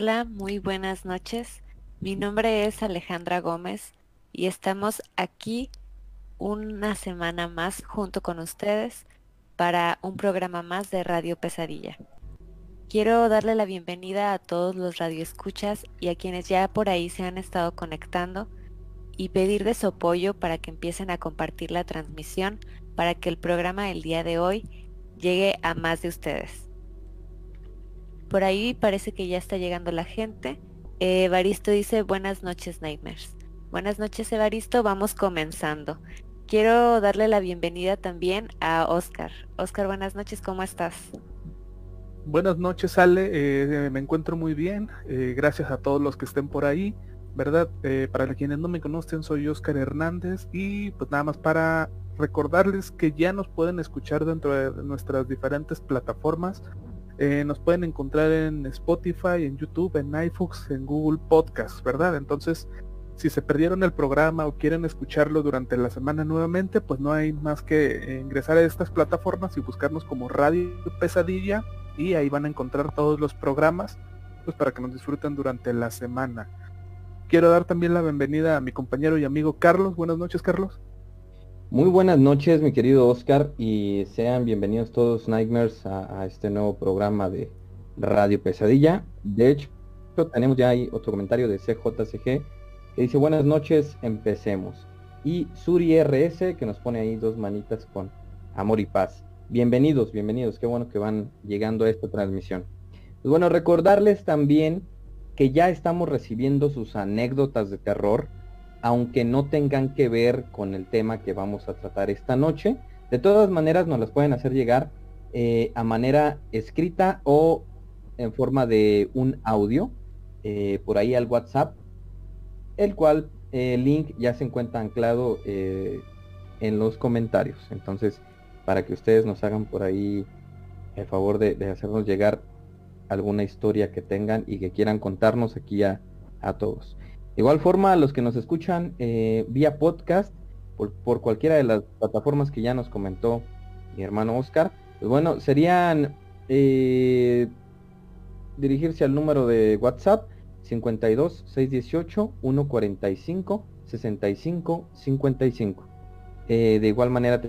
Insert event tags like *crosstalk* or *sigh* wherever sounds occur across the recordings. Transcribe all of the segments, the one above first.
Hola, muy buenas noches. Mi nombre es Alejandra Gómez y estamos aquí una semana más junto con ustedes para un programa más de Radio Pesadilla. Quiero darle la bienvenida a todos los radioescuchas y a quienes ya por ahí se han estado conectando y pedirles su apoyo para que empiecen a compartir la transmisión para que el programa del día de hoy llegue a más de ustedes. Por ahí parece que ya está llegando la gente. Evaristo dice buenas noches Nightmares. Buenas noches Evaristo, vamos comenzando. Quiero darle la bienvenida también a Oscar. Oscar, buenas noches, ¿cómo estás? Buenas noches Ale, eh, me encuentro muy bien, eh, gracias a todos los que estén por ahí, ¿verdad? Eh, para quienes no me conocen, soy Oscar Hernández y pues nada más para recordarles que ya nos pueden escuchar dentro de nuestras diferentes plataformas eh, nos pueden encontrar en Spotify, en YouTube, en iFox, en Google Podcast, ¿verdad? Entonces, si se perdieron el programa o quieren escucharlo durante la semana nuevamente, pues no hay más que ingresar a estas plataformas y buscarnos como Radio Pesadilla y ahí van a encontrar todos los programas pues para que nos disfruten durante la semana. Quiero dar también la bienvenida a mi compañero y amigo Carlos. Buenas noches, Carlos. Muy buenas noches, mi querido Oscar, y sean bienvenidos todos Nightmares a, este nuevo programa de Radio Pesadilla. De hecho, tenemos ya ahí otro comentario de CJCG que dice buenas noches, empecemos. Y Suri RS que nos pone ahí dos manitas con amor y paz. Bienvenidos, bienvenidos, qué bueno que van llegando a esta transmisión. Pues bueno, recordarles también que ya estamos recibiendo sus anécdotas de terror aunque no tengan que ver con el tema que vamos a tratar esta noche. De todas maneras nos las pueden hacer llegar eh, a manera escrita o en forma de un audio eh, por ahí al WhatsApp, el cual eh, el link ya se encuentra anclado en los comentarios. Entonces, para que ustedes nos hagan por ahí el favor de, hacernos llegar alguna historia que tengan y que quieran contarnos aquí a todos igual forma, los que nos escuchan eh, vía podcast, por, cualquiera de las plataformas que ya nos comentó mi hermano Oscar, pues bueno, serían eh, dirigirse al número de WhatsApp 52 618 145 65 55. de igual manera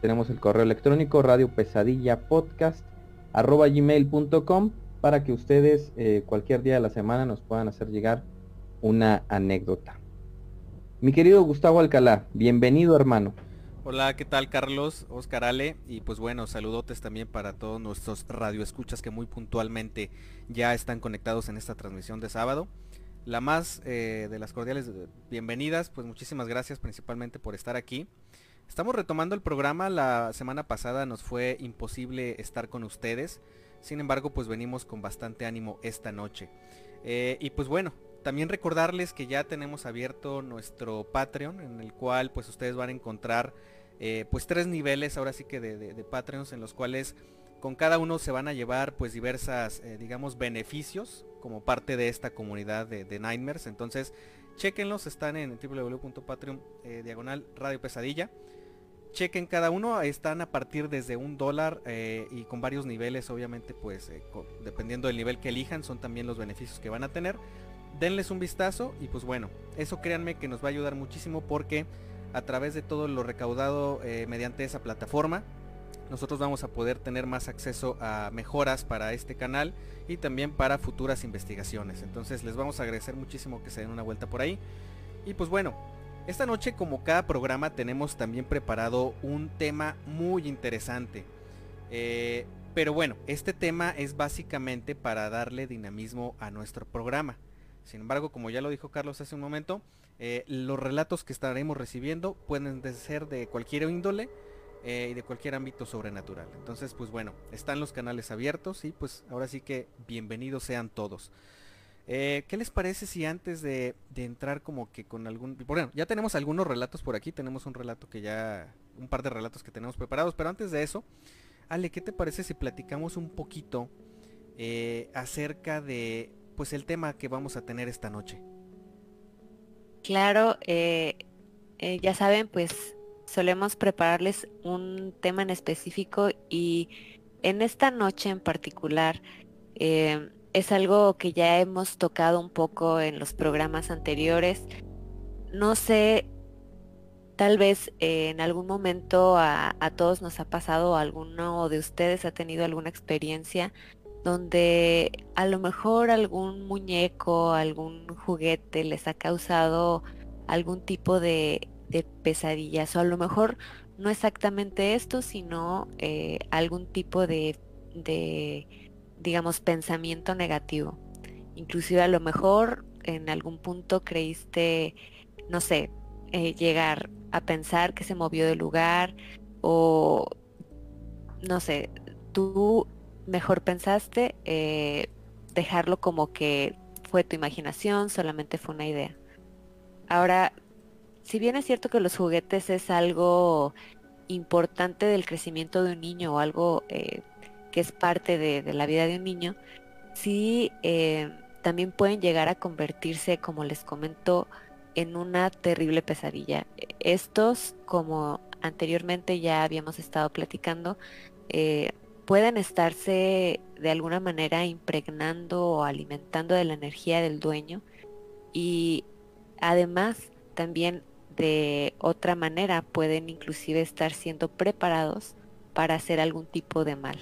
tenemos el correo electrónico radio pesadilla podcast arroba gmail.com para que ustedes eh, cualquier día de la semana nos puedan hacer llegar una anécdota. Mi querido Gustavo Alcalá, bienvenido hermano. Hola, ¿qué tal Carlos? Oscar Ale y pues bueno, saludotes también para todos nuestros radioescuchas que muy puntualmente ya están conectados en esta transmisión de sábado. La más eh, de las cordiales bienvenidas, pues muchísimas gracias principalmente por estar aquí. Estamos retomando el programa, la semana pasada nos fue imposible estar con ustedes, sin embargo pues venimos con bastante ánimo esta noche. Eh, y pues bueno, también recordarles que ya tenemos abierto nuestro Patreon, en el cual pues ustedes van a encontrar eh, pues tres niveles ahora sí que de, Patreons en los cuales con cada uno se van a llevar pues diversas eh, digamos beneficios como parte de esta comunidad de, Nightmares. Entonces chequenlos, están en www.patreon eh, radio pesadilla. Chequen cada uno, están a partir desde un dólar y con varios niveles, obviamente pues dependiendo del nivel que elijan son también los beneficios que van a tener denles un vistazo y pues bueno, eso créanme que nos va a ayudar muchísimo porque a través de todo lo recaudado eh, mediante esa plataforma, nosotros vamos a poder tener más acceso a mejoras para este canal y también para futuras investigaciones. Entonces les vamos a agradecer muchísimo que se den una vuelta por ahí. Y pues bueno, esta noche como cada programa tenemos también preparado un tema muy interesante. Eh, pero bueno, este tema es básicamente para darle dinamismo a nuestro programa. Sin embargo, como ya lo dijo Carlos hace un momento, eh, los relatos que estaremos recibiendo pueden ser de cualquier índole eh, y de cualquier ámbito sobrenatural. Entonces, pues bueno, están los canales abiertos y pues ahora sí que bienvenidos sean todos. Eh, ¿Qué les parece si antes de, entrar como que con algún... Bueno, ya tenemos algunos relatos por aquí, tenemos un relato que ya... un par de relatos que tenemos preparados, pero antes de eso, Ale, ¿qué te parece si platicamos un poquito acerca de pues el tema que vamos a tener esta noche? Claro, ya saben, pues solemos prepararles un tema en específico y en esta noche en particular eh, es algo que ya hemos tocado un poco en los programas anteriores. No sé, tal vez eh, en algún momento a, a, todos nos ha pasado, alguno de ustedes ha tenido alguna experiencia donde a lo mejor algún muñeco, algún juguete les ha causado algún tipo de de pesadillas o a lo mejor no exactamente esto, sino eh, algún tipo de, digamos, pensamiento negativo. Inclusive a lo mejor en algún punto creíste, no sé, eh, llegar a pensar que se movió de lugar o, no sé, tú mejor pensaste eh, dejarlo como que fue tu imaginación, solamente fue una idea. Ahora, si bien es cierto que los juguetes es algo importante del crecimiento de un niño o algo eh, que es parte de, la vida de un niño, sí eh, también pueden llegar a convertirse, como les comento, en una terrible pesadilla. Estos, como anteriormente ya habíamos estado platicando, eh, pueden estarse de alguna manera impregnando o alimentando de la energía del dueño y además también de otra manera pueden inclusive estar siendo preparados para hacer algún tipo de mal.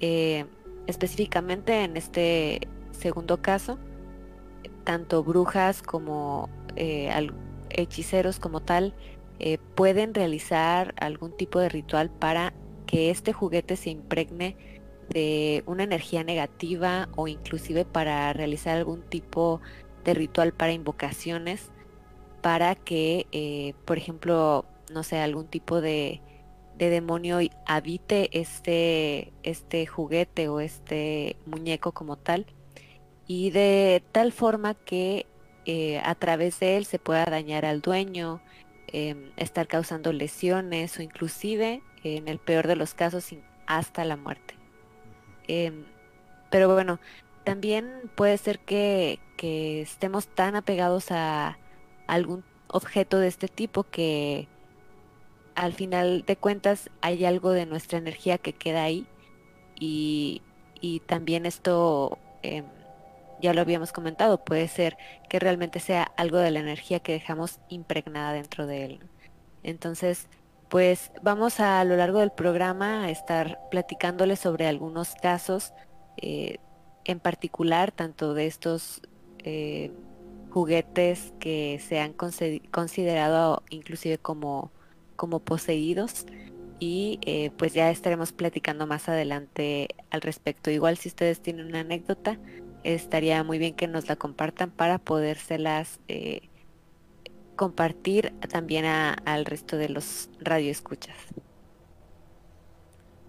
Eh, específicamente en este segundo caso, tanto brujas como eh, hechiceros como tal eh, pueden realizar algún tipo de ritual para que este juguete se impregne de una energía negativa o inclusive para realizar algún tipo de ritual para invocaciones para que, eh, por ejemplo, no sé, algún tipo de, demonio habite este, este juguete o este muñeco como tal. Y de tal forma que eh, a través de él se pueda dañar al dueño, em, estar causando lesiones o inclusive, en el peor de los casos, hasta la muerte. Em, pero bueno, también puede ser que, estemos tan apegados a, algún objeto de este tipo que al final de cuentas hay algo de nuestra energía que queda ahí y, también esto em, ya lo habíamos comentado puede ser que realmente sea algo de la energía que dejamos impregnada dentro de él entonces pues vamos a, lo largo del programa a estar platicándoles sobre algunos casos eh, en particular tanto de estos eh, juguetes que se han considerado inclusive como, como poseídos y eh, pues ya estaremos platicando más adelante al respecto. Igual si ustedes tienen una anécdota, estaría muy bien que nos la compartan para podérselas eh, compartir también al resto de los radioescuchas.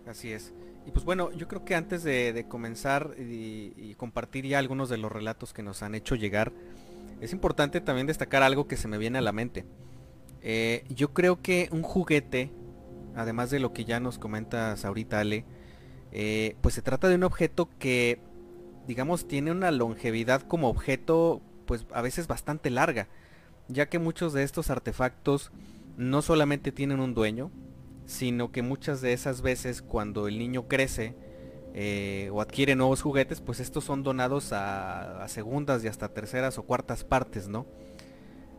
Así es. Y pues bueno, yo creo que antes de, comenzar y, compartir ya algunos de los relatos que nos han hecho llegar, es importante también destacar algo que se me viene a la mente. Eh, yo creo que un juguete, además de lo que ya nos comentas ahorita Ale, eh, pues se trata de un objeto que, digamos, tiene una longevidad como objeto, pues a veces bastante larga, ya que muchos de estos artefactos no solamente tienen un dueño, sino que muchas de esas veces cuando el niño crece, eh, o adquiere nuevos juguetes, pues estos son donados a, segundas y hasta terceras o cuartas partes, ¿no?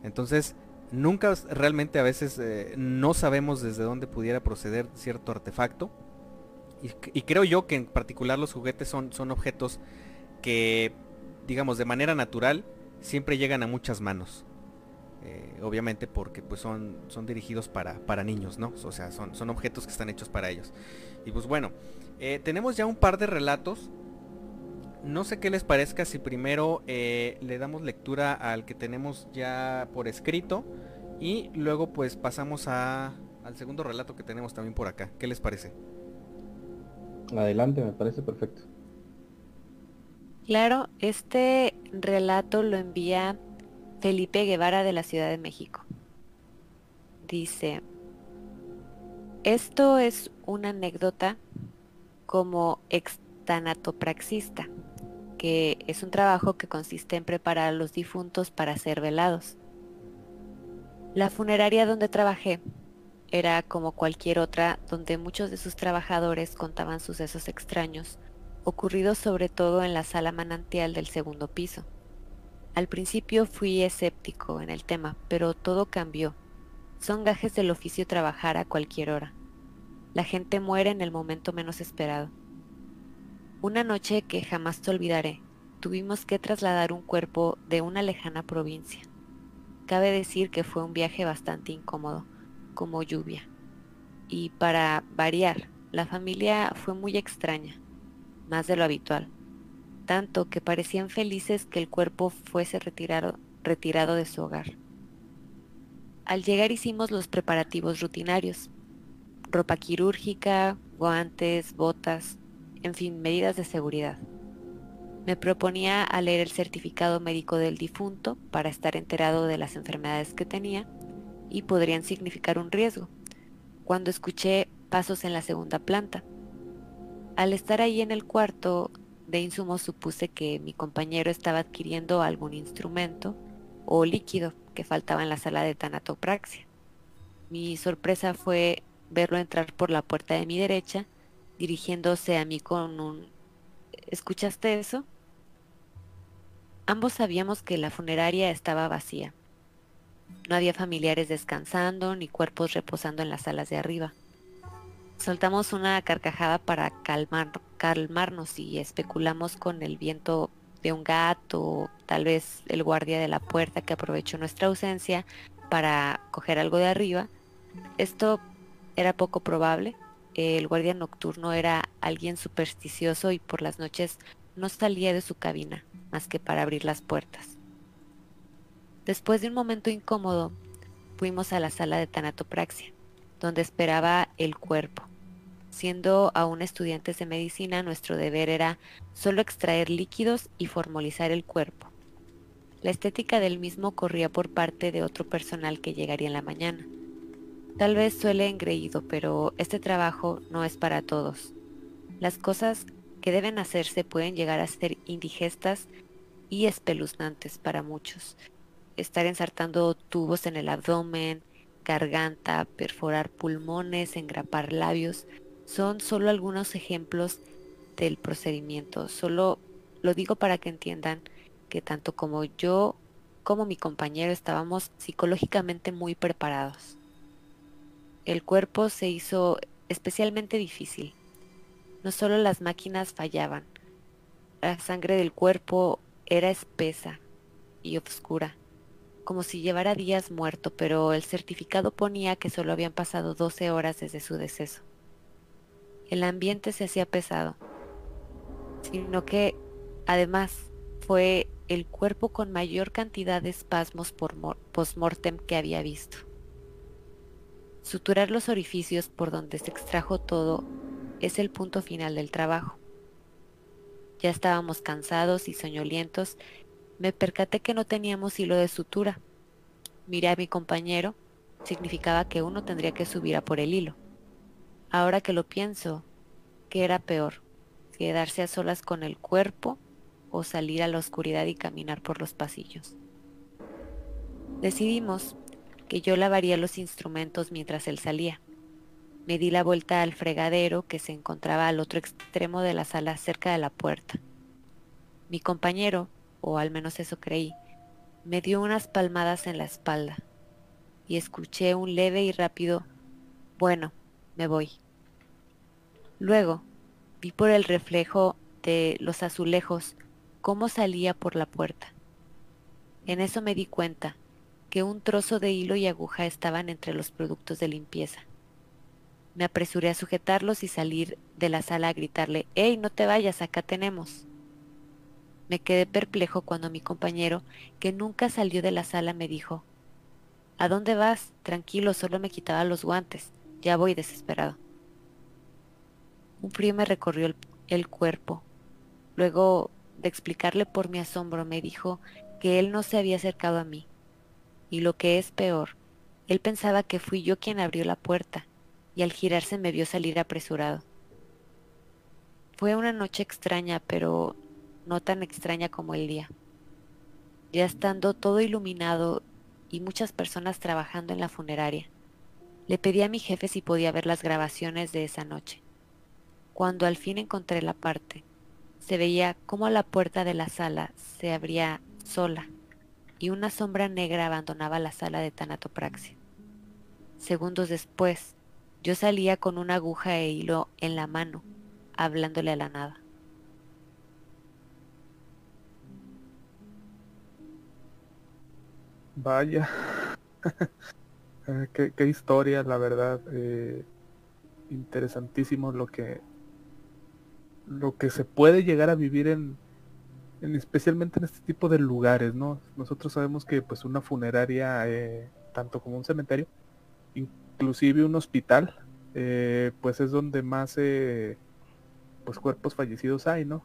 Entonces, nunca realmente a veces eh, no sabemos desde dónde pudiera proceder cierto artefacto. Y, creo yo que en particular los juguetes son, son objetos que, digamos, de manera natural siempre llegan a muchas manos. Eh, obviamente porque pues son, son dirigidos para, para niños, ¿no? O sea, son, son objetos que están hechos para ellos. Y pues bueno, eh, tenemos ya un par de relatos. No sé qué les parezca si primero le damos lectura al que tenemos ya por escrito y luego pues pasamos a, al segundo relato que tenemos también por acá. ¿Qué les parece? Adelante, me parece perfecto. Claro, este relato lo envía Felipe Guevara de la Ciudad de México. Dice, esto es una anécdota como extanatopraxista, que es un trabajo que consiste en preparar a los difuntos para ser velados. La funeraria donde trabajé era como cualquier otra donde muchos de sus trabajadores contaban sucesos extraños, ocurridos sobre todo en la sala manantial del segundo piso. Al principio fui escéptico en el tema, pero todo cambió. Son gajes del oficio trabajar a cualquier hora. La gente muere en el momento menos esperado. Una noche que jamás te olvidaré, tuvimos que trasladar un cuerpo de una lejana provincia. Cabe decir que fue un viaje bastante incómodo como lluvia. Y para variar, la familia fue muy extraña, más de lo habitual, tanto que parecían felices que el cuerpo fuese retirado, retirado de su hogar. Al llegar hicimos los preparativos rutinarios, ropa quirúrgica, guantes, botas, en fin, medidas de seguridad. Me proponía a leer el certificado médico del difunto para estar enterado de las enfermedades que tenía y podrían significar un riesgo, cuando escuché pasos en la segunda planta. Al estar ahí en el cuarto de insumos supuse que mi compañero estaba adquiriendo algún instrumento o líquido que faltaba en la sala de tanatopraxia. Mi sorpresa fue verlo entrar por la puerta de mi derecha, dirigiéndose a mí con un ¿Escuchaste eso? Ambos sabíamos que la funeraria estaba vacía. No había familiares descansando ni cuerpos reposando en las salas de arriba. Soltamos una carcajada para calmar, calmarnos y especulamos con el viento de un gato, tal vez el guardia de la puerta que aprovechó nuestra ausencia para coger algo de arriba. Esto era poco probable. El guardia nocturno era alguien supersticioso y por las noches no salía de su cabina más que para abrir las puertas. Después de un momento incómodo, fuimos a la sala de tanatopraxia, donde esperaba el cuerpo. Siendo aún estudiantes de medicina, nuestro deber era solo extraer líquidos y formalizar el cuerpo. La estética del mismo corría por parte de otro personal que llegaría en la mañana. Tal vez suele engreído, pero este trabajo no es para todos. Las cosas que deben hacerse pueden llegar a ser indigestas y espeluznantes para muchos, estar ensartando tubos en el abdomen, garganta, perforar pulmones, engrapar labios, son solo algunos ejemplos del procedimiento. Solo lo digo para que entiendan que tanto como yo como mi compañero estábamos psicológicamente muy preparados. El cuerpo se hizo especialmente difícil. No solo las máquinas fallaban, la sangre del cuerpo era espesa y oscura como si llevara días muerto, pero el certificado ponía que solo habían pasado 12 horas desde su deceso. El ambiente se hacía pesado, sino que además fue el cuerpo con mayor cantidad de espasmos post-mortem que había visto. Suturar los orificios por donde se extrajo todo es el punto final del trabajo. Ya estábamos cansados y soñolientos me percaté que no teníamos hilo de sutura. Miré a mi compañero, significaba que uno tendría que subir a por el hilo. Ahora que lo pienso, ¿qué era peor? ¿Quedarse a solas con el cuerpo o salir a la oscuridad y caminar por los pasillos? Decidimos que yo lavaría los instrumentos mientras él salía. Me di la vuelta al fregadero que se encontraba al otro extremo de la sala cerca de la puerta. Mi compañero o al menos eso creí, me dio unas palmadas en la espalda. y escuché un leve y rápido bueno, me voy. Luego vi por el reflejo de los azulejos cómo salía por la puerta. En eso me di cuenta que un trozo de hilo y aguja estaban entre los productos de limpieza. Me apresuré a sujetarlos y salir de la sala a gritarle, ¡Ey, no te vayas, acá tenemos! Me quedé perplejo cuando mi compañero, que nunca salió de la sala, me dijo, ¿A dónde vas? Tranquilo, solo me quitaba los guantes. Ya voy desesperado. Un frío me recorrió el, el cuerpo. Luego de explicarle por mi asombro, me dijo que él no se había acercado a mí. Y lo que es peor, él pensaba que fui yo quien abrió la puerta y al girarse me vio salir apresurado. Fue una noche extraña, pero no tan extraña como el día. Ya estando todo iluminado y muchas personas trabajando en la funeraria, le pedí a mi jefe si podía ver las grabaciones de esa noche. Cuando al fin encontré la parte, se veía cómo la puerta de la sala se abría sola y una sombra negra abandonaba la sala de tanatopraxia. Segundos después, yo salía con una aguja e hilo en la mano, hablándole a la nada. Vaya, *laughs* eh, qué, historia, la verdad. Eh, interesantísimo lo que lo que se puede llegar a vivir en, en, especialmente en este tipo de lugares, ¿no? Nosotros sabemos que pues una funeraria, eh, tanto como un cementerio, inclusive un hospital, pues es donde más pues cuerpos fallecidos hay, ¿no?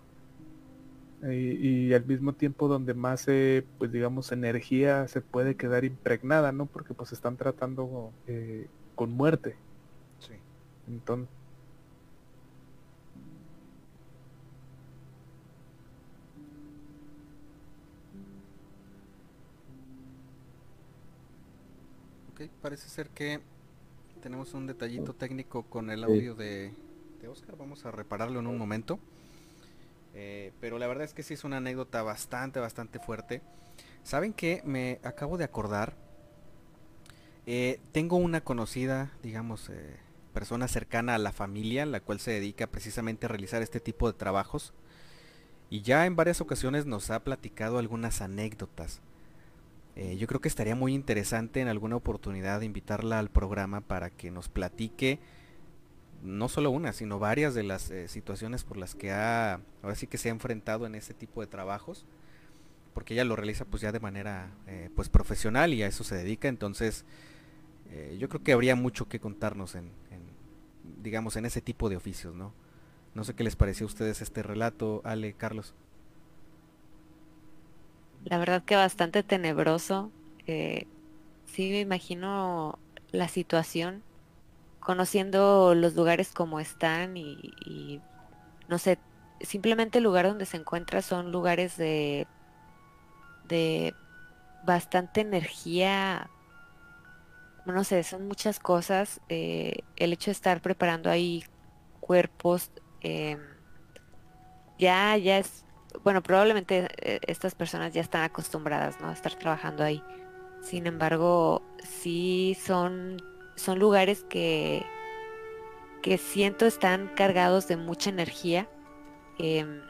Y, al mismo tiempo donde más eh, pues digamos energía se puede quedar impregnada, ¿no? Porque pues están tratando con muerte. Sí. Entonces. Ok, parece ser que tenemos un detallito técnico con el audio de, Oscar. Vamos a repararlo en un momento. Eh, pero la verdad es que sí es una anécdota bastante, bastante fuerte. ¿Saben qué? Me acabo de acordar. Eh, tengo una conocida, digamos, eh, persona cercana a la familia, la cual se dedica precisamente a realizar este tipo de trabajos. Y ya en varias ocasiones nos ha platicado algunas anécdotas. Yo creo que estaría muy interesante en alguna oportunidad invitarla al programa para que nos platique no solo una, sino varias de las eh, situaciones por las que ha, ahora sí que se ha enfrentado en este tipo de trabajos, porque ella lo realiza pues ya de manera eh, pues profesional y a eso se dedica, entonces yo creo que habría mucho que contarnos en, en, digamos, en ese tipo de oficios, ¿no? No sé qué les pareció a ustedes este relato, Ale, Carlos la verdad que bastante tenebroso. Eh, sí me imagino la situación, conociendo los lugares como están y, no sé, simplemente el lugar donde se encuentra son lugares de, de bastante energía, no sé, son muchas cosas. Eh, el hecho de estar preparando ahí cuerpos, eh, ya, ya es bueno, probablemente eh, estas personas ya están acostumbradas, ¿no? A estar trabajando ahí. Sin embargo, sí son, son lugares que, que siento están cargados de mucha energía em,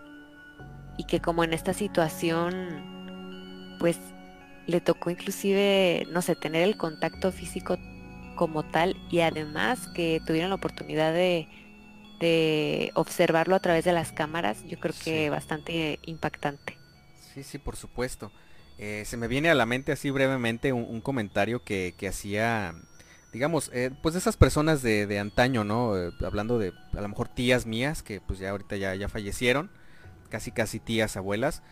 y que como en esta situación, pues le tocó inclusive, no sé, tener el contacto físico como tal y además que tuvieron la oportunidad de, de observarlo a través de las cámaras, yo creo que bastante impactante. Sí, sí, por supuesto. Eh, se me viene a la mente así brevemente un, comentario que, hacía, digamos, eh, pues de esas personas de, antaño, ¿no? Eh, hablando de a lo mejor tías mías que pues ya ahorita ya, ya fallecieron, casi casi tías, abuelas.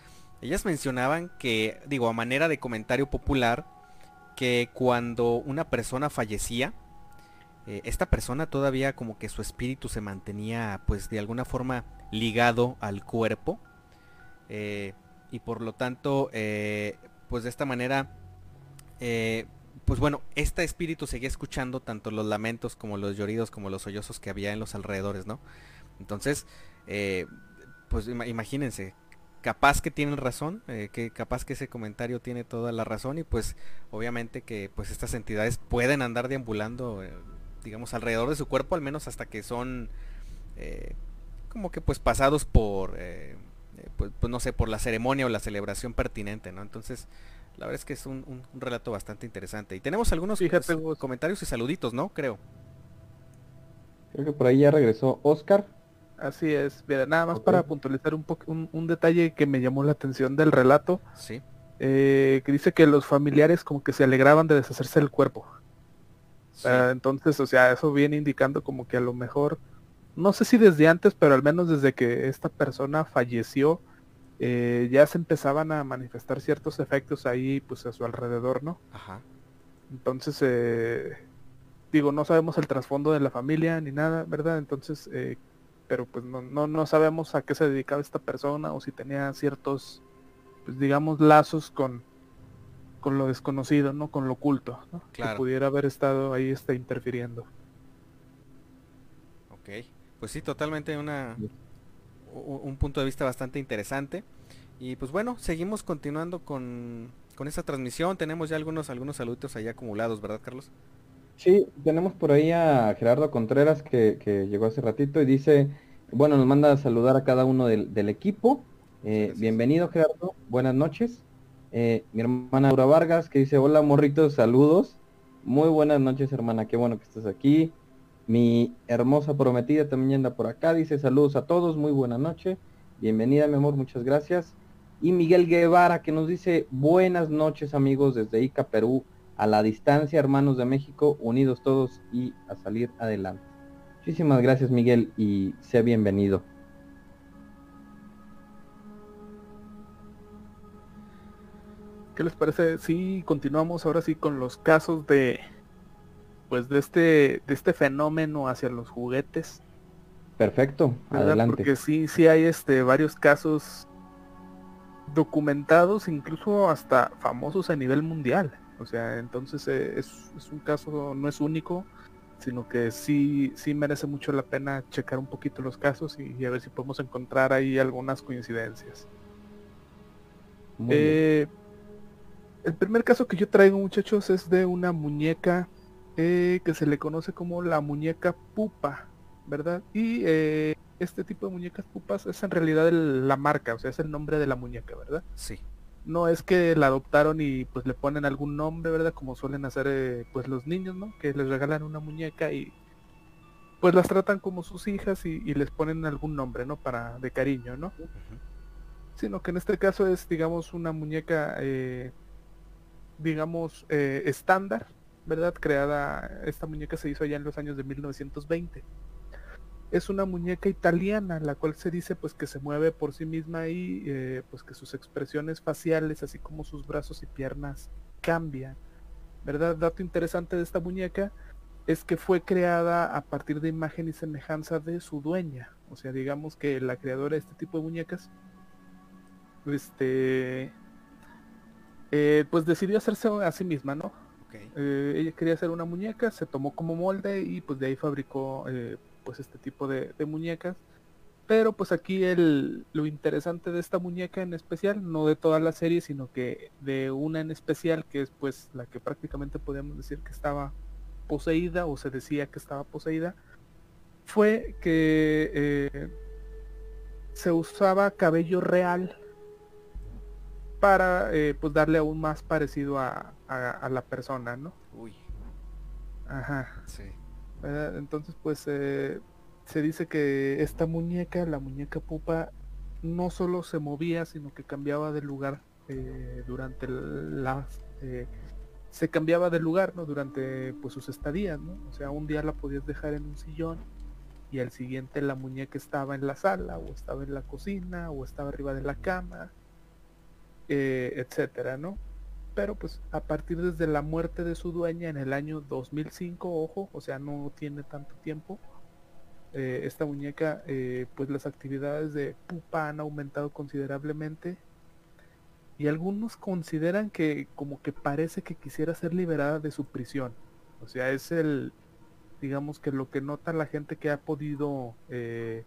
Ellas mencionaban que, digo, a manera de comentario popular, que cuando una persona fallecía, eh, esta persona todavía como que su espíritu se mantenía pues de alguna forma ligado al cuerpo y por lo tanto pues de esta manera pues bueno este espíritu seguía escuchando tanto los lamentos como los lloridos como los sollozos que había en los alrededores no entonces pues imagínense capaz que tienen razón, eh, que capaz que ese comentario tiene toda la razón y pues obviamente que pues estas entidades pueden andar deambulando, eh, digamos, alrededor de su cuerpo, al menos hasta que son eh, como que pues pasados por, pues, pues, no sé, por la ceremonia o la celebración pertinente, ¿no? Entonces, la verdad es que es un, relato bastante interesante. Y tenemos algunos pues, comentarios y saluditos, ¿no? Creo. Creo que por ahí ya regresó Oscar. Así es, mira, nada más para puntualizar un, poco, un, detalle que me llamó la atención del relato. Sí. Eh, que dice que los familiares como que se alegraban de deshacerse del cuerpo. Entonces, o sea, eso viene indicando como que a lo mejor, no sé si desde antes, pero al menos desde que esta persona falleció, eh, ya se empezaban a manifestar ciertos efectos ahí, pues a su alrededor, ¿no? Ajá. Entonces, eh, digo, no sabemos el trasfondo de la familia ni nada, ¿verdad? Entonces, eh, pero pues no, no, no sabemos a qué se dedicaba esta persona o si tenía ciertos, pues digamos, lazos con, con lo desconocido, ¿no? Con lo oculto, ¿no? Que pudiera haber estado ahí está interfiriendo. Ok, pues sí, totalmente una un punto de vista bastante interesante. Y pues bueno, seguimos continuando con, con esta transmisión. Tenemos ya algunos, algunos saludos ahí acumulados, ¿verdad, Carlos? Sí, tenemos por ahí a Gerardo Contreras que, llegó hace ratito y dice, bueno, nos manda a saludar a cada uno del, equipo. Eh, bienvenido Gerardo, buenas noches. Eh, mi hermana Laura Vargas que dice, hola morritos, saludos. Muy buenas noches hermana, qué bueno que estás aquí. Mi hermosa prometida también anda por acá, dice saludos a todos, muy buena noche. Bienvenida mi amor, muchas gracias. Y Miguel Guevara que nos dice, buenas noches amigos desde Ica, Perú a la distancia, hermanos de México, unidos todos y a salir adelante. Muchísimas gracias Miguel y sea bienvenido. ¿Qué les parece si continuamos ahora sí con los casos de pues de este de este fenómeno hacia los juguetes? Perfecto, adelante. Porque sí sí hay este varios casos documentados, incluso hasta famosos a nivel mundial. O sea, entonces eh, es, un caso, no es único, sino que sí, sí merece mucho la pena checar un poquito los casos y, a ver si podemos encontrar ahí algunas coincidencias. Eh, el primer caso que yo traigo muchachos es de una muñeca eh, que se le conoce como la muñeca pupa, ¿verdad? Y este tipo de muñecas pupas es en realidad la marca, o sea, es el nombre de la muñeca, ¿verdad? Sí no es que la adoptaron y pues le ponen algún nombre, ¿verdad? Como suelen hacer eh, pues los niños, ¿no? Que les regalan una muñeca y pues las tratan como sus hijas y, les ponen algún nombre, ¿no? Para de cariño, ¿no? Sino que en este caso es, digamos, una muñeca, eh, digamos, eh, estándar, ¿verdad? Creada, esta muñeca se hizo allá en los años de 1920 es una muñeca italiana, la cual se dice pues que se mueve por sí misma y eh, pues que sus expresiones faciales, así como sus brazos y piernas, cambian. ¿Verdad? Dato interesante de esta muñeca es que fue creada a partir de imagen y semejanza de su dueña. O sea, digamos que la creadora de este tipo de muñecas, este, eh, pues decidió hacerse a sí misma, ¿no? Eh, ella quería hacer una muñeca, se tomó como molde y pues de ahí fabricó pues este tipo de, muñecas. Pero pues aquí el, lo interesante de esta muñeca en especial, no de toda la serie, sino que de una en especial, que es pues la que prácticamente podemos decir que estaba poseída o se decía que estaba poseída, fue que eh, se usaba cabello real para eh, pues darle aún más parecido a, a, la persona, ¿no? Uy. Ajá. Sí. Entonces, pues eh, se dice que esta muñeca, la muñeca pupa, no solo se movía, sino que cambiaba de lugar eh, durante las... Eh, se cambiaba de lugar, ¿no? Durante pues sus estadías, ¿no? O sea, un día la podías dejar en un sillón y al siguiente la muñeca estaba en la sala o estaba en la cocina o estaba arriba de la cama, etcétera, ¿no? pero pues a partir desde la muerte de su dueña en el año 2005, ojo, o sea, no tiene tanto tiempo, eh, esta muñeca, eh, pues las actividades de pupa han aumentado considerablemente y algunos consideran que como que parece que quisiera ser liberada de su prisión. O sea, es el, digamos que lo que nota la gente que ha podido, eh,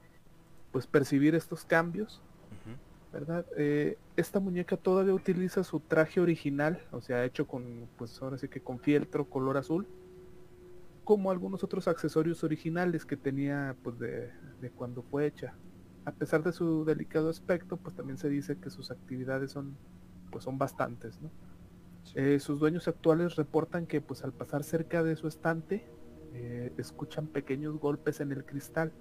pues percibir estos cambios ¿verdad? Eh, esta muñeca todavía utiliza su traje original, o sea, hecho con, pues ahora sí que con fieltro color azul, como algunos otros accesorios originales que tenía pues de, cuando fue hecha. A pesar de su delicado aspecto, pues también se dice que sus actividades son, pues son bastantes, ¿no? Eh, sus dueños actuales reportan que pues al pasar cerca de su estante, eh, escuchan pequeños golpes en el cristal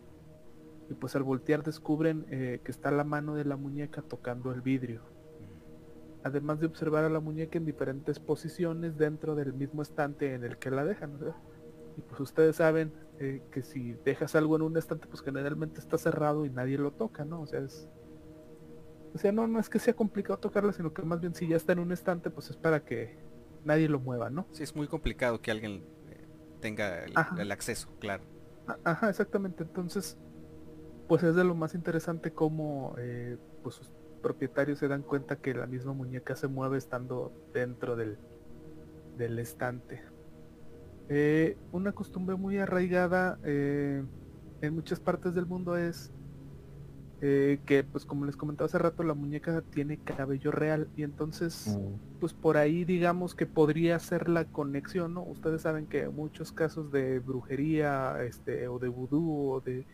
y pues al voltear descubren eh, que está la mano de la muñeca tocando el vidrio. Además de observar a la muñeca en diferentes posiciones dentro del mismo estante en el que la dejan. Y pues ustedes saben eh, que si dejas algo en un estante, pues generalmente está cerrado y nadie lo toca, ¿no? O sea, es... O sea, no, no es que sea complicado tocarla, sino que más bien si ya está en un estante, pues es para que nadie lo mueva, ¿no? Sí, es muy complicado que alguien eh, tenga el acceso, claro. Ajá, exactamente. Entonces, pues es de lo más interesante como eh, pues sus propietarios se dan cuenta que la misma muñeca se mueve estando dentro del, del estante. Eh, una costumbre muy arraigada eh, en muchas partes del mundo es que pues como les comentaba hace rato la muñeca tiene cabello real y entonces mm. pues por ahí digamos que podría ser la conexión, ¿no? Ustedes saben que muchos casos de brujería este o de vudú o de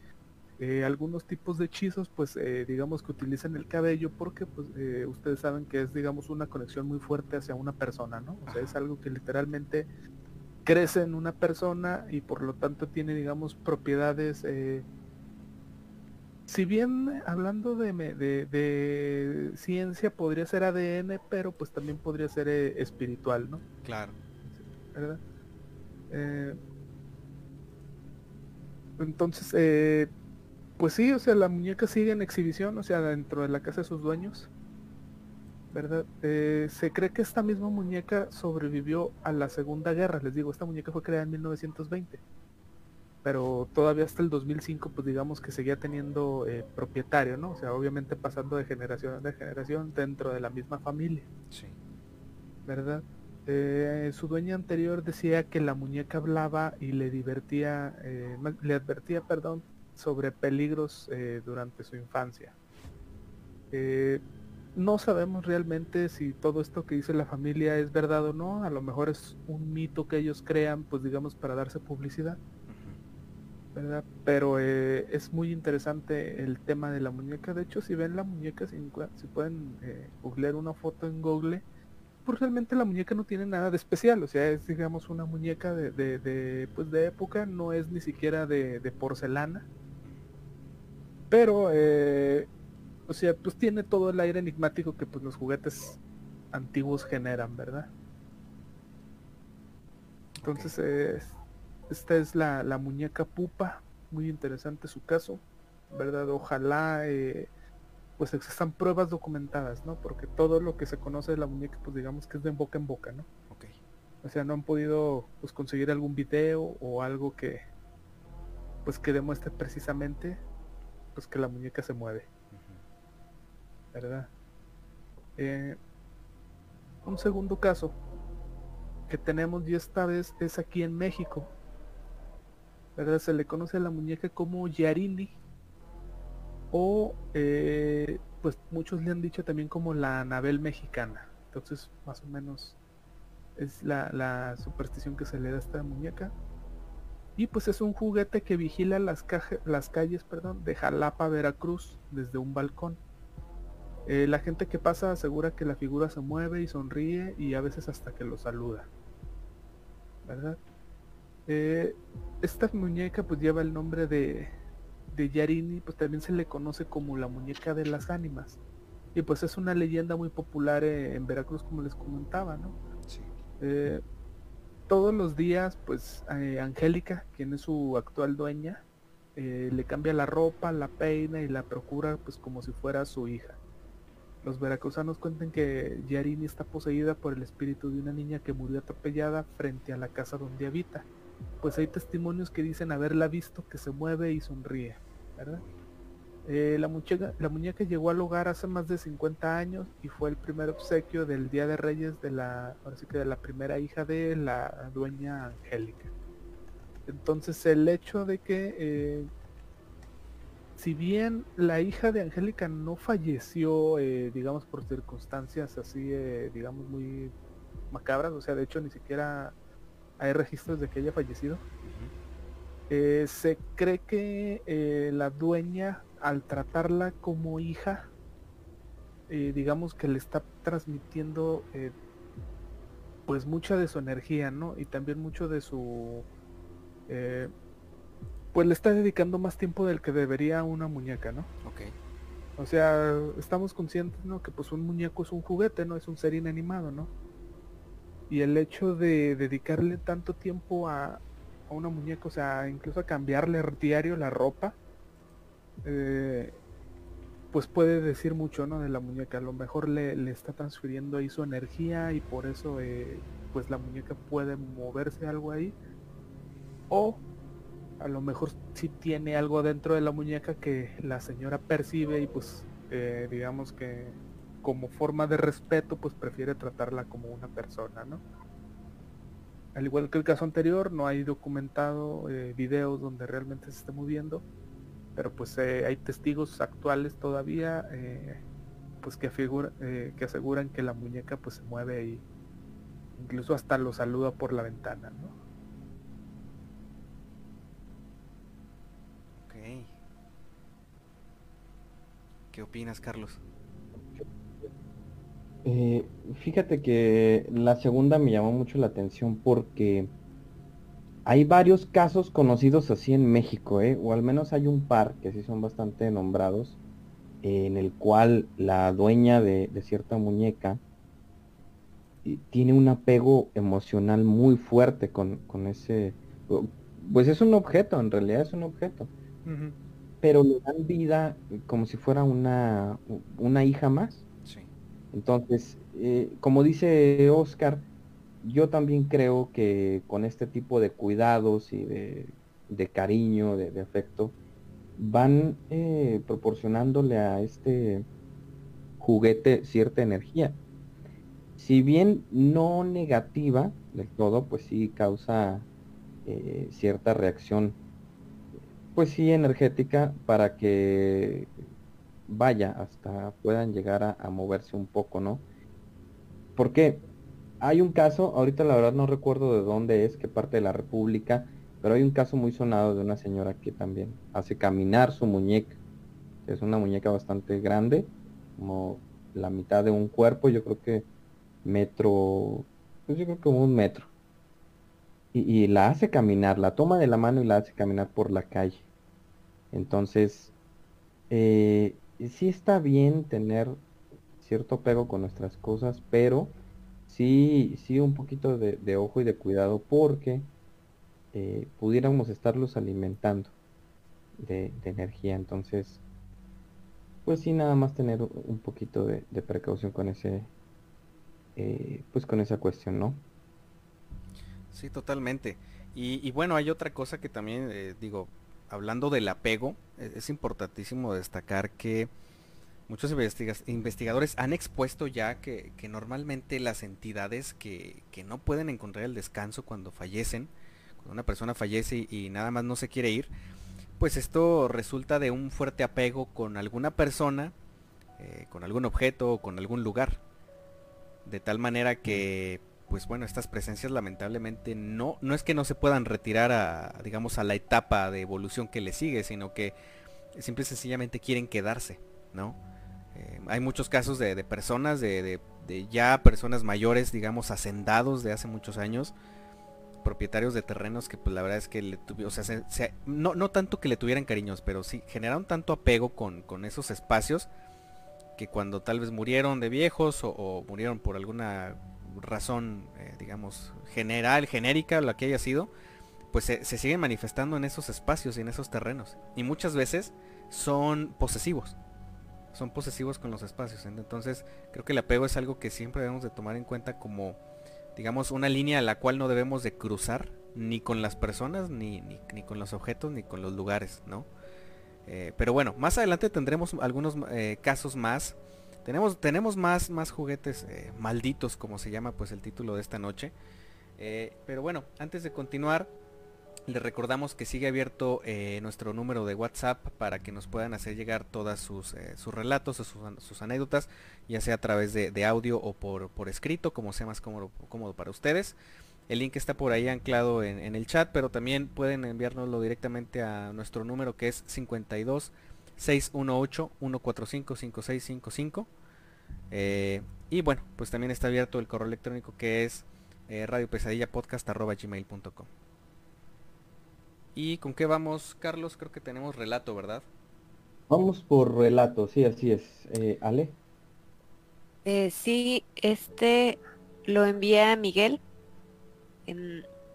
eh, algunos tipos de hechizos, pues eh, digamos que utilizan el cabello porque pues eh, ustedes saben que es digamos una conexión muy fuerte hacia una persona, ¿no? O sea, es algo que literalmente crece en una persona y por lo tanto tiene digamos propiedades si bien hablando de, de, de, ciencia podría ser ADN, pero pues también podría ser espiritual, ¿no? Claro. ¿Verdad? entonces, pues sí, o sea, la muñeca sigue en exhibición, o sea, dentro de la casa de sus dueños. ¿Verdad? Eh, se cree que esta misma muñeca sobrevivió a la Segunda Guerra. Les digo, esta muñeca fue creada en 1920. Pero todavía hasta el 2005, pues digamos que seguía teniendo eh, propietario, ¿no? O sea, obviamente pasando de generación a generación dentro de la misma familia. Sí. ¿Verdad? Eh, su dueña anterior decía que la muñeca hablaba y le divertía, le advertía, perdón, sobre peligros eh, durante su infancia. Eh, no sabemos realmente si todo esto que dice la familia es verdad o no, a lo mejor es un mito que ellos crean, pues digamos, para darse publicidad. ¿verdad? Pero eh, es muy interesante el tema de la muñeca. De hecho, si ven la muñeca, si, pueden googlear una foto en Google, pues realmente la muñeca no tiene nada de especial. O sea, es digamos una muñeca de, de, pues de época, no es ni siquiera de, de porcelana. Pero, eh, o sea, pues tiene todo el aire enigmático que pues los juguetes antiguos generan, ¿verdad? Entonces, esta es la, muñeca pupa, muy interesante su caso, ¿verdad? Ojalá, eh, pues existan pruebas documentadas, ¿no? Porque todo lo que se conoce de la muñeca, pues digamos que es de boca en boca, ¿no? Ok. O sea, no han podido pues conseguir algún video o algo que pues que demuestre precisamente pues, que la muñeca se mueve. ¿Verdad? Eh, un segundo caso que tenemos y esta vez es aquí en México. ¿Verdad? Se le conoce a la muñeca como Yarini. O eh, pues muchos le han dicho también como la Anabel mexicana. Entonces más o menos es la, la superstición que se le da a esta muñeca. Y pues es un juguete que vigila las, las calles perdón, de Jalapa, Veracruz, desde un balcón. Eh, la gente que pasa asegura que la figura se mueve y sonríe y a veces hasta que lo saluda. ¿Verdad? Eh, esta muñeca pues lleva el nombre de, de Yarini, pues también se le conoce como la muñeca de las ánimas. Y pues es una leyenda muy popular eh, en Veracruz como les comentaba, ¿no? Sí todos los días, pues eh, Angélica, quien es su actual dueña, eh, le cambia la ropa, la peina y la procura pues como si fuera su hija. Los veracruzanos cuentan que Yarini está poseída por el espíritu de una niña que murió atropellada frente a la casa donde habita. Pues hay testimonios que dicen haberla visto que se mueve y sonríe, ¿verdad? Eh, la, muñeca, la muñeca llegó al hogar hace más de 50 años y fue el primer obsequio del Día de Reyes de la, que de la primera hija de la dueña Angélica. Entonces el hecho de que eh, si bien la hija de Angélica no falleció, eh, digamos, por circunstancias así, digamos, muy macabras, o sea, de hecho ni siquiera hay registros de que haya fallecido, se cree que la dueña, al tratarla como hija, digamos que le está transmitiendo pues mucha de su energía, ¿no? Y también mucho de su pues le está dedicando más tiempo del que debería una muñeca, ¿no? Ok. O sea, estamos conscientes, ¿no? Que pues un muñeco es un juguete, ¿no? Es un ser inanimado, ¿no? Y el hecho de dedicarle tanto tiempo a, una muñeca, o sea, incluso a cambiarle diario la ropa, eh, pues puede decir mucho, ¿no? De la muñeca. A lo mejor le, está transfiriendo ahí su energía y por eso, eh, pues la muñeca puede moverse algo ahí. O a lo mejor sí tiene algo dentro de la muñeca que la señora percibe y pues eh, digamos que como forma de respeto pues prefiere tratarla como una persona, ¿no? Al igual que el caso anterior, no hay documentado videos donde realmente se esté moviendo, pero pues eh, hay testigos actuales todavía pues que, figura, que aseguran que la muñeca pues se mueve y incluso hasta lo saluda por la ventana, ¿no? ¿Qué opinas, Carlos? Eh, fíjate que la segunda me llamó mucho la atención porque hay varios casos conocidos así en México, ¿eh? o al menos hay un par que sí son bastante nombrados, en el cual la dueña de, cierta muñeca eh, tiene un apego emocional muy fuerte con, ese, pues es un objeto, en realidad es un objeto pero le dan vida como si fuera una, una hija más. Entonces, eh, como dice Oscar, yo también creo que con este tipo de cuidados y de, cariño, de, afecto, van eh, proporcionándole a este juguete cierta energía. Si bien no negativa del todo, pues sí causa eh, cierta reacción pues sí, energética para que vaya, hasta puedan llegar a, moverse un poco, ¿no? Porque hay un caso, ahorita la verdad no recuerdo de dónde es, qué parte de la República, pero hay un caso muy sonado de una señora que también hace caminar su muñeca. Es una muñeca bastante grande, como la mitad de un cuerpo, yo creo que metro, pues yo creo que como un metro. Y, la hace caminar, la toma de la mano y la hace caminar por la calle. Entonces, eh, sí está bien tener cierto apego con nuestras cosas, pero sí, sí un poquito de, ojo y de cuidado porque eh, pudiéramos estarlos alimentando de, energía. Entonces, pues sí, nada más tener un poquito de, precaución con ese, eh, pues con esa cuestión, ¿no? Sí, totalmente. Y, bueno, hay otra cosa que también, digo, hablando del apego, e-, es, importantísimo destacar que muchos investigadores han expuesto ya que, normalmente las entidades que, no pueden encontrar el descanso cuando fallecen, cuando una persona fallece y, nada más no se quiere ir, pues esto resulta de un fuerte apego con alguna persona, eh, con algún objeto o con algún lugar. De tal manera que pues bueno, estas presencias lamentablemente no, no es que no se puedan retirar a, digamos, a la etapa de evolución que le sigue, sino que simple y sencillamente quieren quedarse, ¿no? Eh, hay muchos casos de, personas, de, ya personas mayores, digamos, hacendados de hace muchos años, propietarios de terrenos que pues la verdad es que no, tanto que le tuvieran cariños, pero sí generaron tanto apego con, con esos espacios que cuando tal vez murieron de viejos o murieron por alguna razón, eh, digamos, general, genérica, la que haya sido, pues se, siguen manifestando en esos espacios y en esos terrenos. Y muchas veces son posesivos. Son posesivos con los espacios. Entonces, creo que el apego es algo que siempre debemos de tomar en cuenta como, digamos, una línea a la cual no debemos de cruzar, ni con las personas, ni, ni, con los objetos, ni con los lugares, ¿no? Eh, pero bueno, más adelante tendremos algunos eh, casos más tenemos, tenemos más, más juguetes eh, malditos, como se llama pues el título de esta noche. Eh, pero bueno, antes de continuar, Les recordamos que sigue abierto eh, nuestro número de WhatsApp para que nos puedan hacer llegar todas sus, eh, sus relatos o sus, anécdotas, ya sea a través de, audio o por, por, escrito, como sea más cómodo, cómodo, para ustedes. El link está por ahí anclado en, el chat, pero también pueden enviárnoslo directamente a nuestro número que es 52 618 145 5655. y bueno, pues también está abierto el correo electrónico que es eh, radiopesadillapodcast.gmail.com ¿Y con qué vamos, Carlos? Creo que tenemos relato, ¿verdad? Vamos por relato, sí, así es. Eh, Ale. Eh, sí, este lo envía Miguel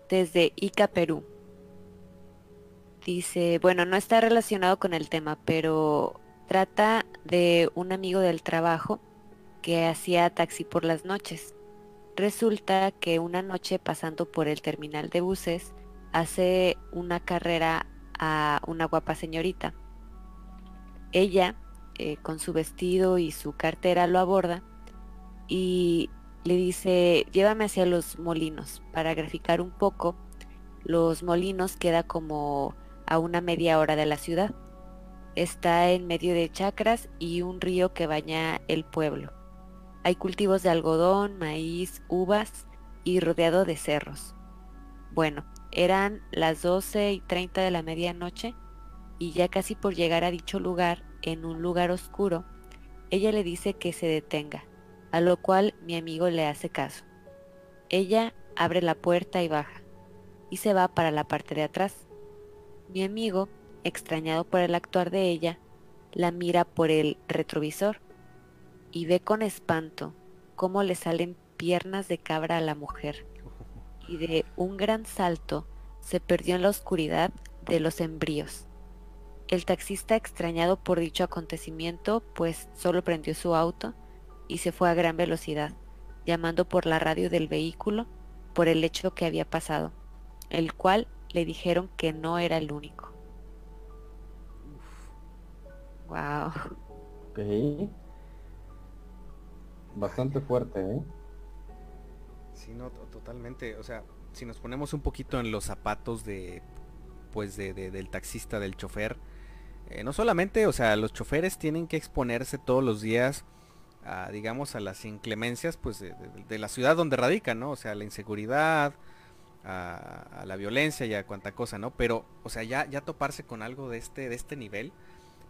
desde Ica, Perú. Dice, bueno, no está relacionado con el tema, pero trata de un amigo del trabajo que hacía taxi por las noches. Resulta que una noche pasando por el terminal de buses, hace una carrera a una guapa señorita. Ella, eh, con su vestido y su cartera, lo aborda y le dice, llévame hacia los molinos. Para graficar un poco, los molinos queda como a una media hora de la ciudad. Está en medio de chacras y un río que baña el pueblo. Hay cultivos de algodón, maíz, uvas y rodeado de cerros. Bueno, eran las 12 y 30 de la medianoche y ya casi por llegar a dicho lugar, en un lugar oscuro, ella le dice que se detenga, a lo cual mi amigo le hace caso. Ella abre la puerta y baja, y se va para la parte de atrás. Mi amigo, extrañado por el actuar de ella, la mira por el retrovisor y ve con espanto cómo le salen piernas de cabra a la mujer y de un gran salto se perdió en la oscuridad de los embrios. El taxista extrañado por dicho acontecimiento, pues solo prendió su auto y se fue a gran velocidad, llamando por la radio del vehículo por el hecho que había pasado, el cual le dijeron que no era el único. Wow. Ok. Bastante fuerte, ¿eh? Sí, no, totalmente. O sea, si nos ponemos un poquito en los zapatos de, pues, de, del taxista, del chofer, eh, no solamente, o sea, los choferes tienen que exponerse todos los días a, digamos, a las inclemencias, pues, de, la ciudad donde radican, ¿no? O sea, la inseguridad, a, la violencia y a cuanta cosa, ¿no? Pero, o sea, ya, ya toparse con algo de este, de este nivel,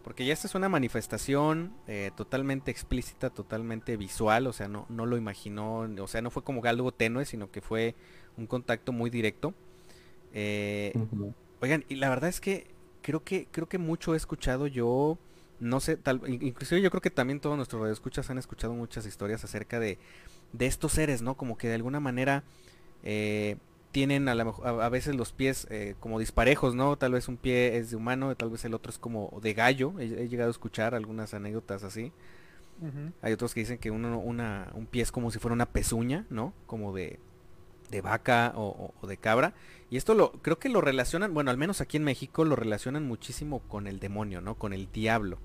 porque ya esta es una manifestación eh, totalmente explícita, totalmente visual, o sea, no, no lo imaginó, o sea, no fue como algo tenue, sino que fue un contacto muy directo. Eh, oigan, y la verdad es que creo que creo que mucho he escuchado yo, no sé, tal, inclusive yo creo que también todos nuestros radioescuchas han escuchado muchas historias acerca de, de estos seres, ¿no? Como que de alguna manera eh, tienen a, a, veces los pies eh, como disparejos, ¿no? Tal vez un pie es de humano, tal vez el otro es como de gallo. He, llegado a escuchar algunas anécdotas así. Hay otros que dicen que uno, una, un pie es como si fuera una pezuña, ¿no? Como de, de vaca o, de cabra. Y esto lo creo que lo relacionan, bueno, al menos aquí en México lo relacionan muchísimo con el demonio, ¿no? Con el diablo.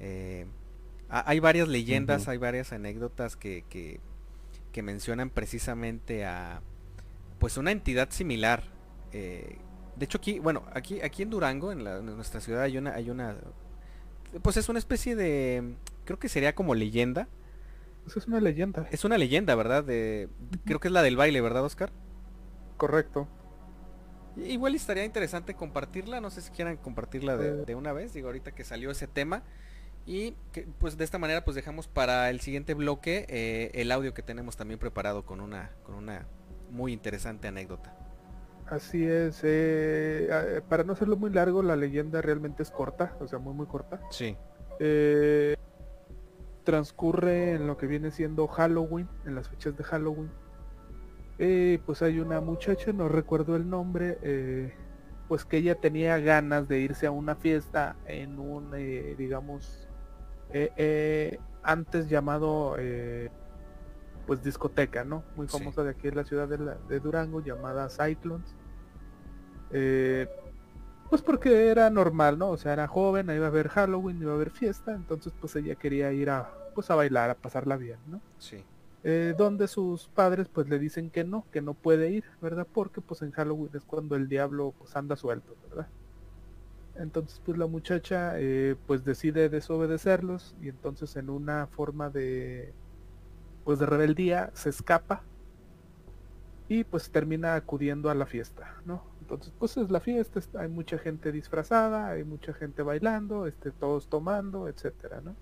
Eh, hay varias leyendas, hay varias anécdotas que, que, que mencionan precisamente a pues una entidad similar. Eh, de hecho aquí, bueno, aquí, aquí en Durango, en, nuestra ciudad hay una, hay una, pues es una especie de, creo que sería como leyenda. Pues es una leyenda. Es una leyenda, ¿verdad? De, creo que es la del baile, ¿verdad, Oscar? Correcto. Igual estaría interesante compartirla, no sé si quieran compartirla de, una vez, digo ahorita que salió ese tema. Y que, pues de esta manera pues dejamos para el siguiente bloque eh, el audio que tenemos también preparado con una, con una muy interesante anécdota. Así es, eh, para no hacerlo muy largo, la leyenda realmente es corta, o sea, muy muy corta. Sí. Eh, transcurre en lo que viene siendo Halloween, en las fechas de Halloween. Eh, pues hay una muchacha, no recuerdo el nombre, pues que ella tenía ganas de irse a una fiesta en un, digamos, antes llamado pues discoteca, ¿no? Muy famosa de aquí en la ciudad de, Durango, llamada Cyclones. Eh, pues porque era normal, ¿no? O sea, era joven, iba a haber Halloween, iba a haber fiesta, entonces pues ella quería ir a, pues a bailar, a pasarla bien, ¿no? Sí. eh, donde sus padres pues le dicen que no, que no puede ir, ¿verdad? Porque pues en Halloween es cuando el diablo pues anda suelto, ¿verdad? Entonces pues la muchacha eh, pues decide desobedecerlos y entonces en una forma de pues de rebeldía se escapa y pues termina acudiendo a la fiesta, ¿no? Entonces pues es la fiesta, hay mucha gente disfrazada, hay mucha gente bailando, este, todos tomando, etcétera, ¿no?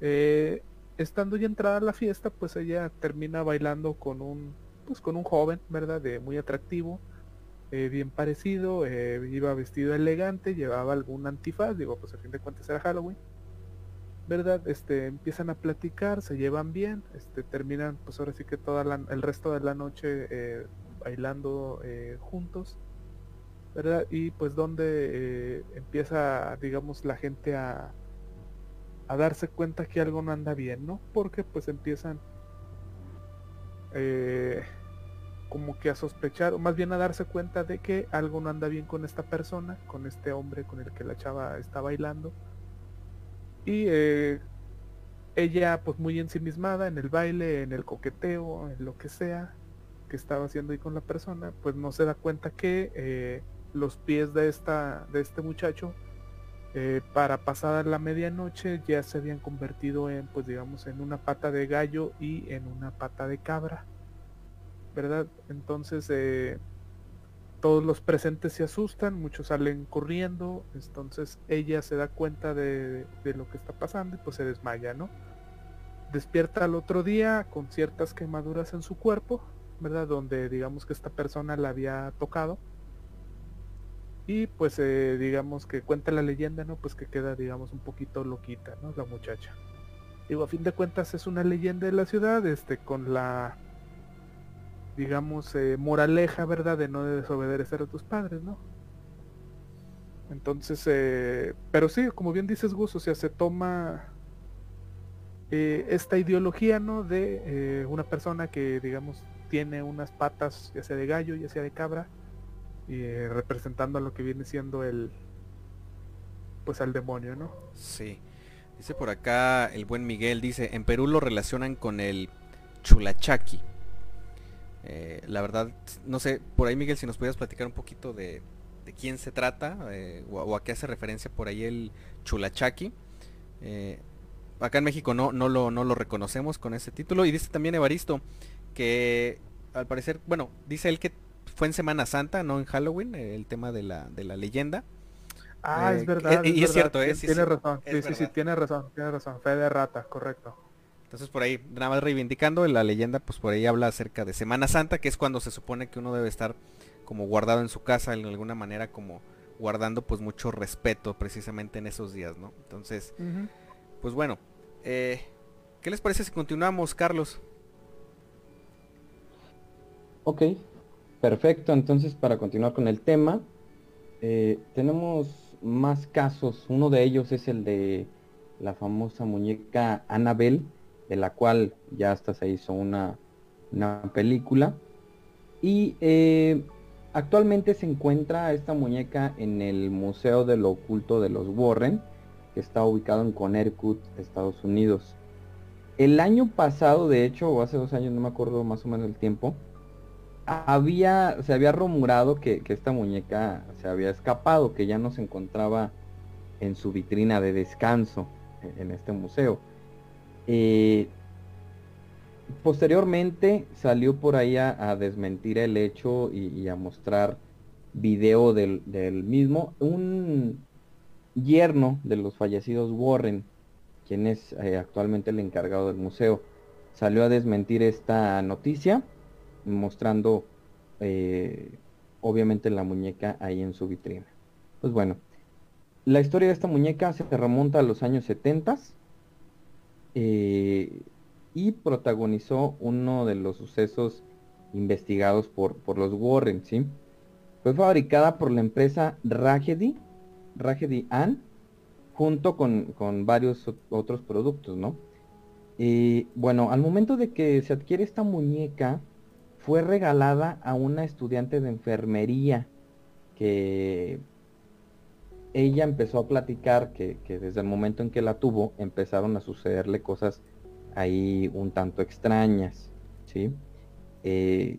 Eh, estando ya entrada a la fiesta, pues ella termina bailando con un, pues con un joven, ¿verdad? De muy atractivo, eh, bien parecido, eh, iba vestido elegante, llevaba algún antifaz, digo, pues a fin de cuentas era Halloween, ¿verdad? Este, empiezan a platicar, se llevan bien, este, terminan, pues ahora sí que todo el resto de la noche eh, bailando juntos, ¿verdad? Y pues donde empieza, digamos, la gente a a darse cuenta que algo no anda bien, ¿no? Porque pues empiezan eh, como que a sospechar, o más bien a darse cuenta de que algo no anda bien con esta persona, con este hombre con el que la chava está bailando. Y eh, ella pues muy ensimismada en el baile, en el coqueteo, en lo que sea que estaba haciendo ahí con la persona, pues no se da cuenta que eh, los pies de esta de este muchacho eh, para pasada la medianoche ya se habían convertido en, pues digamos, en una pata de gallo y en una pata de cabra, ¿verdad? Entonces eh, todos los presentes se asustan, muchos salen corriendo, entonces ella se da cuenta de, de lo que está pasando y pues se desmaya, ¿no? Despierta al otro día con ciertas quemaduras en su cuerpo, ¿verdad? Donde digamos que esta persona la había tocado y pues eh, digamos que cuenta la leyenda, ¿no? Pues que queda digamos un poquito loquita, ¿no? La muchacha. Digo, a fin de cuentas es una leyenda de la ciudad, este, con la digamos eh, moraleja, ¿verdad? De no desobedecer a tus padres, ¿no? Entonces, eh, pero sí, como bien dices Gus, o sea, se toma esta ideología, ¿no? De una persona que, digamos, tiene unas patas, ya sea de gallo, ya sea de cabra, y eh, representando a lo que viene siendo el pues al demonio, ¿no? Sí. Dice por acá el buen Miguel, dice, en Perú lo relacionan con el chulachaki. Eh, la verdad, no sé, por ahí Miguel, si nos pudieras platicar un poquito de, de quién se trata eh, o, a qué hace referencia por ahí el chulachaki. acá en México no, no, lo, no lo reconocemos con ese título. Y dice también Evaristo que al parecer, bueno, dice él que fue en Semana Santa, no en Halloween, el tema de la, de la leyenda. Ah, es eh, verdad. y es, cierto, es, tiene razón, sí, sí, sí, tiene razón, tiene razón, fe de rata, correcto. Entonces por ahí, nada más reivindicando, la leyenda pues por ahí habla acerca de Semana Santa, que es cuando se supone que uno debe estar como guardado en su casa, en alguna manera como guardando pues mucho respeto precisamente en esos días, ¿no? Entonces, pues bueno, eh, ¿qué les parece si continuamos, Carlos? Ok, Perfecto, entonces para continuar con el tema, eh, tenemos más casos. Uno de ellos es el de la famosa muñeca Annabelle, de la cual ya hasta se hizo una, una película. Y eh, actualmente se encuentra esta muñeca en el Museo de lo Oculto de los Warren, que está ubicado en Connecticut, Estados Unidos. El año pasado, de hecho, o hace dos años, no me acuerdo más o menos el tiempo, había, se había rumorado que, esta muñeca se había escapado, que ya no se encontraba en su vitrina de descanso en, este museo. Eh, posteriormente salió por ahí a, desmentir el hecho y, a mostrar video del, mismo. Un yerno de los fallecidos Warren, quien es eh, actualmente el encargado del museo, salió a desmentir esta noticia mostrando eh, obviamente la muñeca ahí en su vitrina. Pues bueno, la historia de esta muñeca se remonta a los años 70 eh, y protagonizó uno de los sucesos investigados por, por los Warren, ¿sí? Fue fabricada por la empresa Raggedy, Raggedy Ann, junto con, con varios otros productos, ¿no? Y bueno, al momento de que se adquiere esta muñeca, fue regalada a una estudiante de enfermería que ella empezó a platicar que, desde el momento en que la tuvo empezaron a sucederle cosas ahí un tanto extrañas, ¿sí? Eh,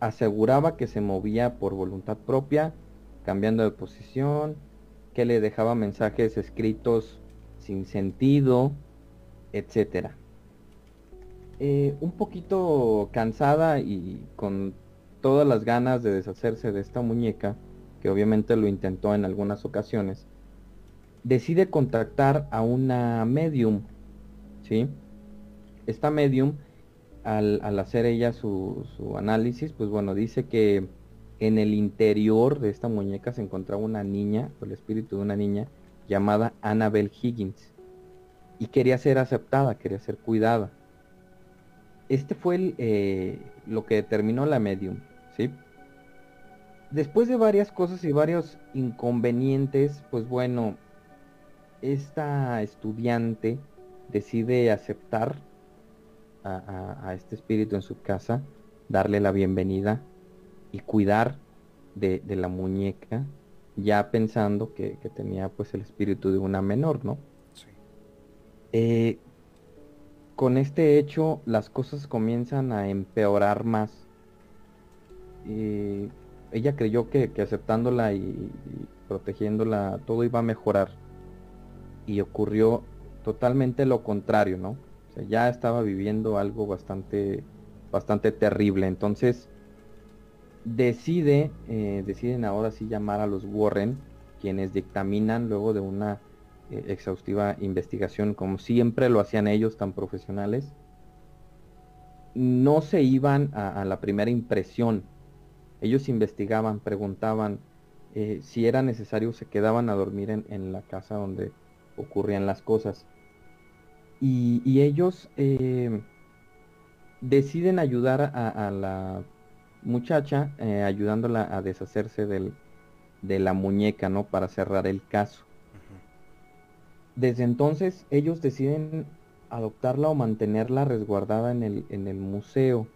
aseguraba que se movía por voluntad propia, cambiando de posición, que le dejaba mensajes escritos sin sentido, etcétera. Eh, un poquito cansada y con todas las ganas de deshacerse de esta muñeca, que obviamente lo intentó en algunas ocasiones, decide contactar a una medium, ¿sí? Esta medium, al, hacer ella su, análisis, pues bueno, dice que en el interior de esta muñeca se encontraba una niña, el espíritu de una niña, llamada Annabel Higgins, y quería ser aceptada, quería ser cuidada. Este fue eh, lo que determinó la medium, ¿sí? Después de varias cosas y varios inconvenientes, pues bueno, esta estudiante decide aceptar a, este espíritu en su casa, darle la bienvenida y cuidar de, la muñeca, ya pensando que, tenía pues el espíritu de una menor, ¿no? Sí. Eh, con este hecho las cosas comienzan a empeorar más. Ella creyó que, aceptándola y, y, protegiéndola todo iba a mejorar y ocurrió totalmente lo contrario, ¿no? O sea, ya estaba viviendo algo bastante, bastante terrible. Entonces, decide, eh, deciden ahora sí llamar a los Warren, quienes dictaminan luego de una eh, exhaustiva investigación, como siempre lo hacían ellos tan profesionales, no se iban a, la primera impresión. Ellos investigaban, preguntaban eh, si era necesario, se quedaban a dormir en, en la casa donde ocurrían las cosas. Y, ellos eh, deciden ayudar a, la muchacha, eh, ayudándola a deshacerse del, de la muñeca, ¿no? Para cerrar el caso. Desde entonces ellos deciden adoptarla o mantenerla resguardada en el, en el museo.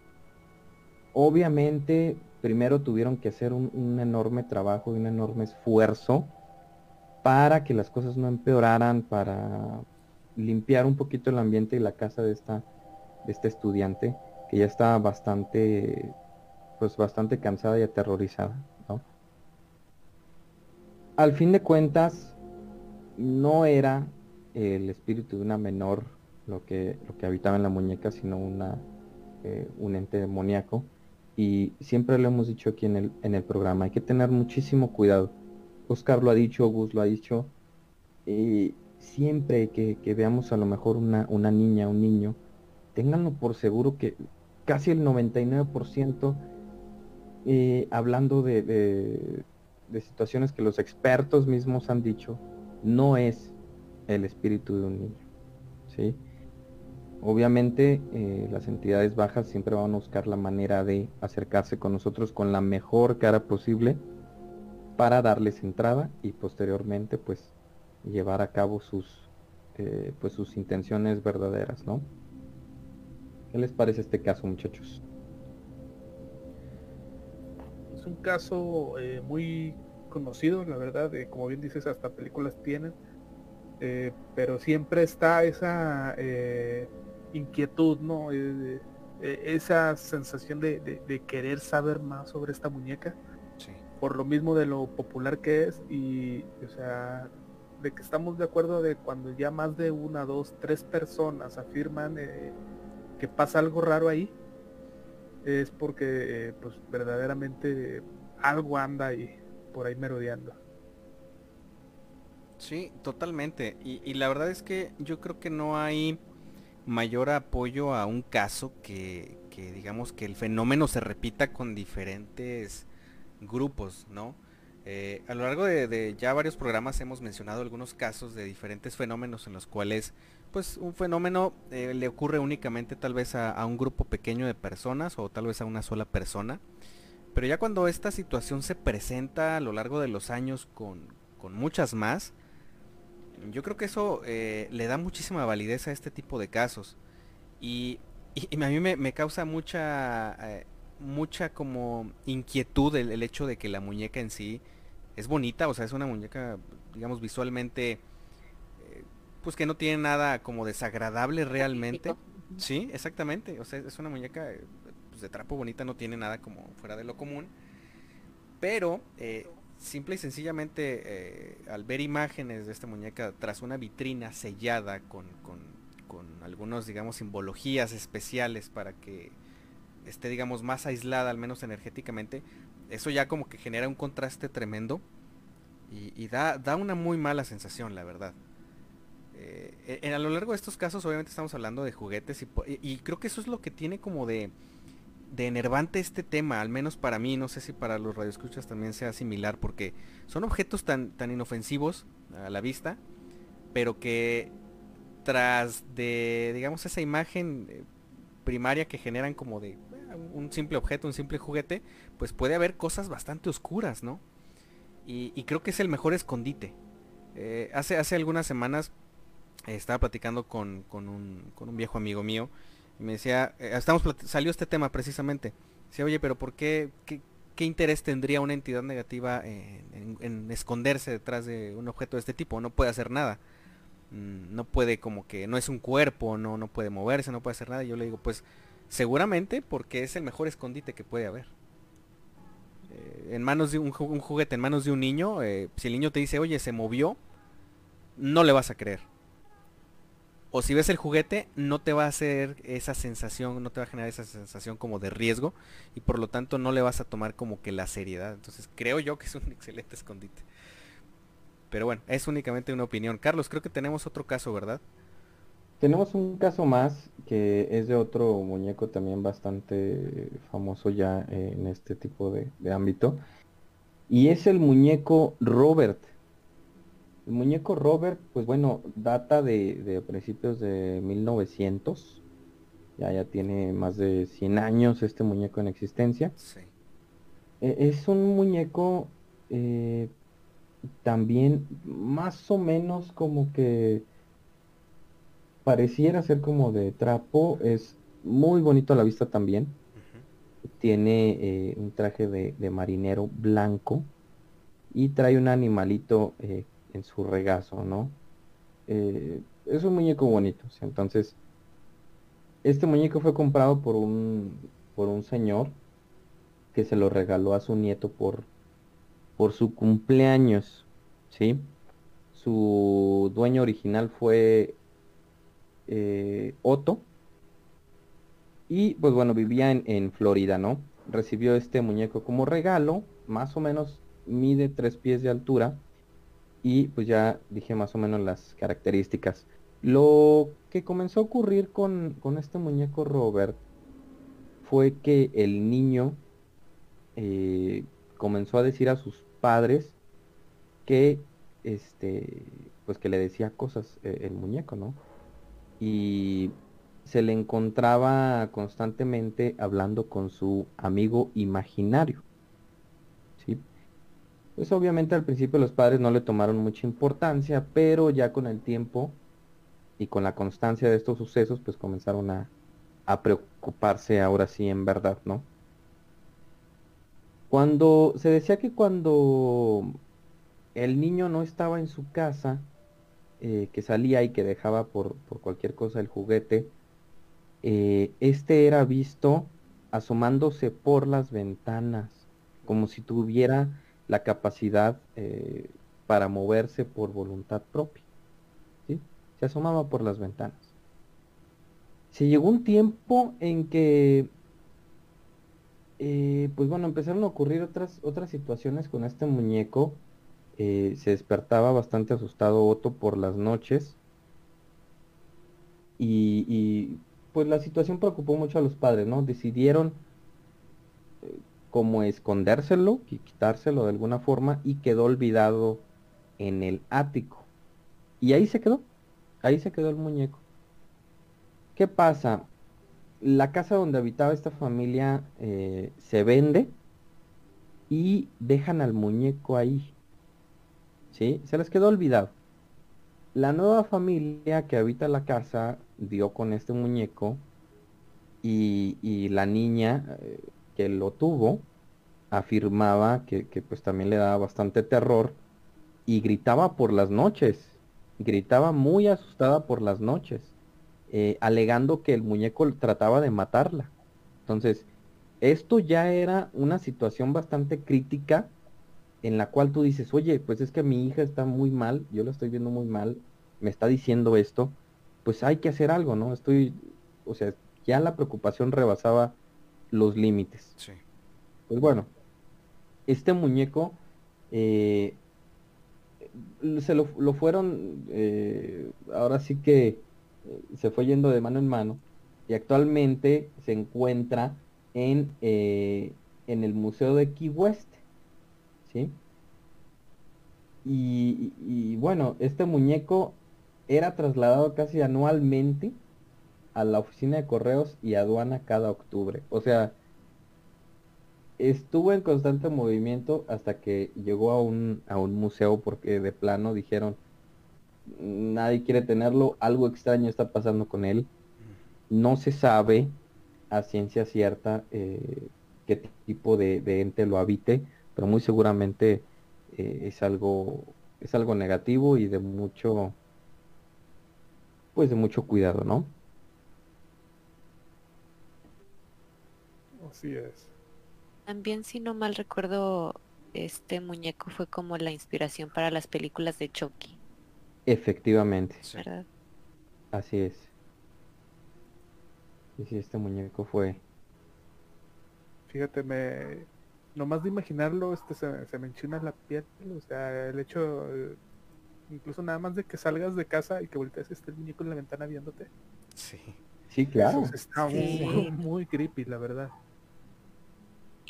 Obviamente, primero tuvieron que hacer un, enorme trabajo y un enorme esfuerzo para que las cosas no empeoraran, para limpiar un poquito el ambiente y la casa de esta, de este estudiante, que ya estaba bastante, pues bastante cansada y aterrorizada, Al fin de cuentas, no era el espíritu de una menor lo que, lo que habitaba en la muñeca, sino una, eh, un ente demoníaco. Y siempre lo hemos dicho aquí en el, en el programa, hay que tener muchísimo cuidado Oscar lo ha dicho, Gus lo ha dicho, eh, siempre que, veamos a lo mejor una, una niña, un niño, ténganlo por seguro que casi el 99% eh, hablando de, de, situaciones que los expertos mismos han dicho, no es el espíritu de un niño. ¿sí? Obviamente eh, las entidades bajas siempre van a buscar la manera de acercarse con nosotros con la mejor cara posible para darles entrada y posteriormente pues llevar a cabo sus eh, pues sus intenciones verdaderas, ¿no? ¿Qué les parece este caso, muchachos? Es un caso eh, muy conocido, la verdad, como bien dices, hasta películas tienen, pero siempre está esa inquietud, ¿no? esa sensación de querer saber más sobre esta muñeca por lo mismo de lo popular que es y, o sea, de que estamos de acuerdo de cuando ya más de una, dos, tres personas afirman eh, que pasa algo raro ahí, es porque eh, pues verdaderamente algo anda ahí por ahí merodeando. Sí, totalmente. Y, y, la verdad es que yo creo que no hay mayor apoyo a un caso que, que digamos que el fenómeno se repita con diferentes grupos, ¿no? Eh, a lo largo de, ya varios programas hemos mencionado algunos casos de diferentes fenómenos en los cuales pues un fenómeno eh, le ocurre únicamente tal vez a, un grupo pequeño de personas o tal vez a una sola persona. Pero ya cuando esta situación se presenta a lo largo de los años con, muchas más, yo creo que eso eh, le da muchísima validez a este tipo de casos. Y, a mí me, me causa mucha mucha como inquietud el, hecho de que la muñeca en sí es bonita, o sea, es una muñeca, digamos, visualmente, eh, pues que no tiene nada como desagradable realmente. Sí, exactamente. O sea, es una muñeca eh, pues, de trapo bonita, no tiene nada como fuera de lo común. Pero, eh, simple y sencillamente, eh, al ver imágenes de esta muñeca tras una vitrina sellada con, con, con algunos, digamos, simbologías especiales para que esté, digamos, más aislada, al menos energéticamente, eso ya como que genera un contraste tremendo y, da, da, una muy mala sensación, la verdad. Eh, en, a lo largo de estos casos, obviamente estamos hablando de juguetes y, creo que eso es lo que tiene como de, de enervante este tema, al menos para mí, no sé si para los radioescuchas también sea similar, porque son objetos tan, tan inofensivos a la vista, pero que tras de, digamos, esa imagen eh, primaria que generan como de un simple objeto, un simple juguete, pues puede haber cosas bastante oscuras, ¿no? Y, creo que es el mejor escondite. Eh, hace, hace algunas semanas eh, estaba platicando con, un, viejo amigo mío me decía, eh, estamos salió este tema precisamente. Decía, oye, pero ¿por qué, qué, interés tendría una entidad negativa en, esconderse detrás de un objeto de este tipo? No puede hacer nada. Mm, no puede como que, no es un cuerpo, no, no puede moverse, no puede hacer nada. Y yo le digo, pues Seguramente porque es el mejor escondite que puede haber. Eh, en manos de un, juguete, en manos de un niño, eh, si el niño te dice, oye, se movió, no le vas a creer. O si ves el juguete, no te va a hacer esa sensación, no te va a generar esa sensación como de riesgo y por lo tanto no le vas a tomar como que la seriedad. Entonces creo yo que es un *laughs* excelente escondite. Pero bueno, es únicamente una opinión. Carlos, creo que tenemos otro caso, ¿verdad? Tenemos un caso más que es de otro muñeco también bastante famoso ya en este tipo de, ámbito. Y es el muñeco Robert. El muñeco Robert, pues bueno, data de, principios de 1900. Ya, ya tiene más de 100 años este muñeco en existencia. E, es un muñeco eh, también más o menos como que pareciera ser como de trapo, es muy bonito a la vista también. Tiene eh, un traje de, marinero blanco y trae un animalito eh, en su regazo, ¿no? Eh, es un muñeco bonito, entonces este muñeco fue comprado por un por un señor que se lo regaló a su nieto por por su cumpleaños, ¿sí? Su dueño original fue eh, Otto. Y pues bueno, vivía en, Florida, ¿no? Recibió este muñeco como regalo, más o menos mide tres pies de altura. Y pues ya dije más o menos las características. Lo que comenzó a ocurrir con, este muñeco Robert fue que el niño eh, comenzó a decir a sus padres que este pues que le decía cosas eh, el muñeco, ¿no? y se le encontraba constantemente hablando con su amigo imaginario. Pues obviamente al principio los padres no le tomaron mucha importancia, pero ya con el tiempo y con la constancia de estos sucesos, pues comenzaron a, a preocuparse ahora sí en verdad, ¿no? Cuando se decía que cuando el niño no estaba en su casa, eh, que salía y que dejaba por, cualquier cosa el juguete, eh, este era visto asomándose por las ventanas, como si tuviera la capacidad eh, para moverse por voluntad propia. Se asomaba por las ventanas. Se llegó un tiempo en que, pues bueno, empezaron a ocurrir otras, otras situaciones con este muñeco eh, se despertaba bastante asustado Otto por las noches. Y, pues la situación preocupó mucho a los padres, ¿no? Decidieron eh, como escondérselo y quitárselo de alguna forma y quedó olvidado en el ático. Y ahí se quedó, ahí se quedó el muñeco. ¿Qué pasa? La casa donde habitaba esta familia eh, se vende y dejan al muñeco ahí. ¿sí? Se les quedó olvidado. La nueva familia que habita la casa dio con este muñeco y, la niña eh, que lo tuvo afirmaba que, pues también le daba bastante terror y gritaba por las noches, gritaba muy asustada por las noches. eh, alegando que el muñeco trataba de matarla. Entonces, esto ya era una situación bastante crítica en la cual tú dices, oye, pues es que mi hija está muy mal, yo la estoy viendo muy mal, me está diciendo esto, pues hay que hacer algo, ¿no? Estoy, o sea, ya la preocupación rebasaba los límites. Sí. Pues bueno, este muñeco eh, se lo, fueron, eh, ahora sí que eh, se fue yendo de mano en mano y actualmente se encuentra en, en el Museo de Key West. ¿sí? Y, bueno, este muñeco era trasladado casi anualmente a la oficina de correos y aduana cada octubre. O sea, estuvo en constante movimiento hasta que llegó a un, a un museo porque de plano dijeron, nadie quiere tenerlo, algo extraño está pasando con él. No se sabe a ciencia cierta eh, qué tipo de, ente lo habite pero muy seguramente eh, es algo es algo negativo y de mucho pues de mucho cuidado, ¿no? Así es. También si no mal recuerdo, este muñeco fue como la inspiración para las películas de Chucky. Efectivamente. ¿Verdad? Así es. Y si este muñeco fue. Fíjate, me, nomás de imaginarlo, este se, me enchina la piel, o sea, el hecho, incluso nada más de que salgas de casa y que voltees este muñeco en la ventana viéndote. Sí. Sí, claro. está Muy, muy creepy, la verdad.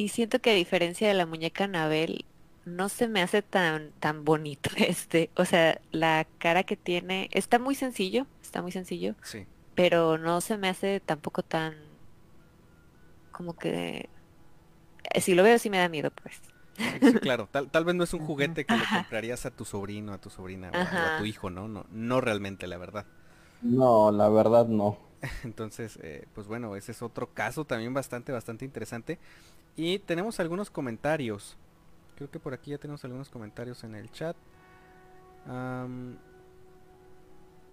Y siento que a diferencia de la muñeca Anabel, no se me hace tan, tan bonito *laughs* este. O sea, la cara que tiene, está muy sencillo, está muy sencillo. Sí. Pero no se me hace tampoco tan como que eh, si lo veo sí me da miedo, pues. claro, tal, tal vez no es un *laughs* juguete que le comprarías a tu sobrino, a tu sobrina o a tu hijo, ¿no? ¿no? No realmente, la verdad. No, la verdad no. *laughs* Entonces, eh, pues bueno, ese es otro caso también bastante, bastante interesante. Y tenemos algunos comentarios. Creo que por aquí ya tenemos algunos comentarios en el chat.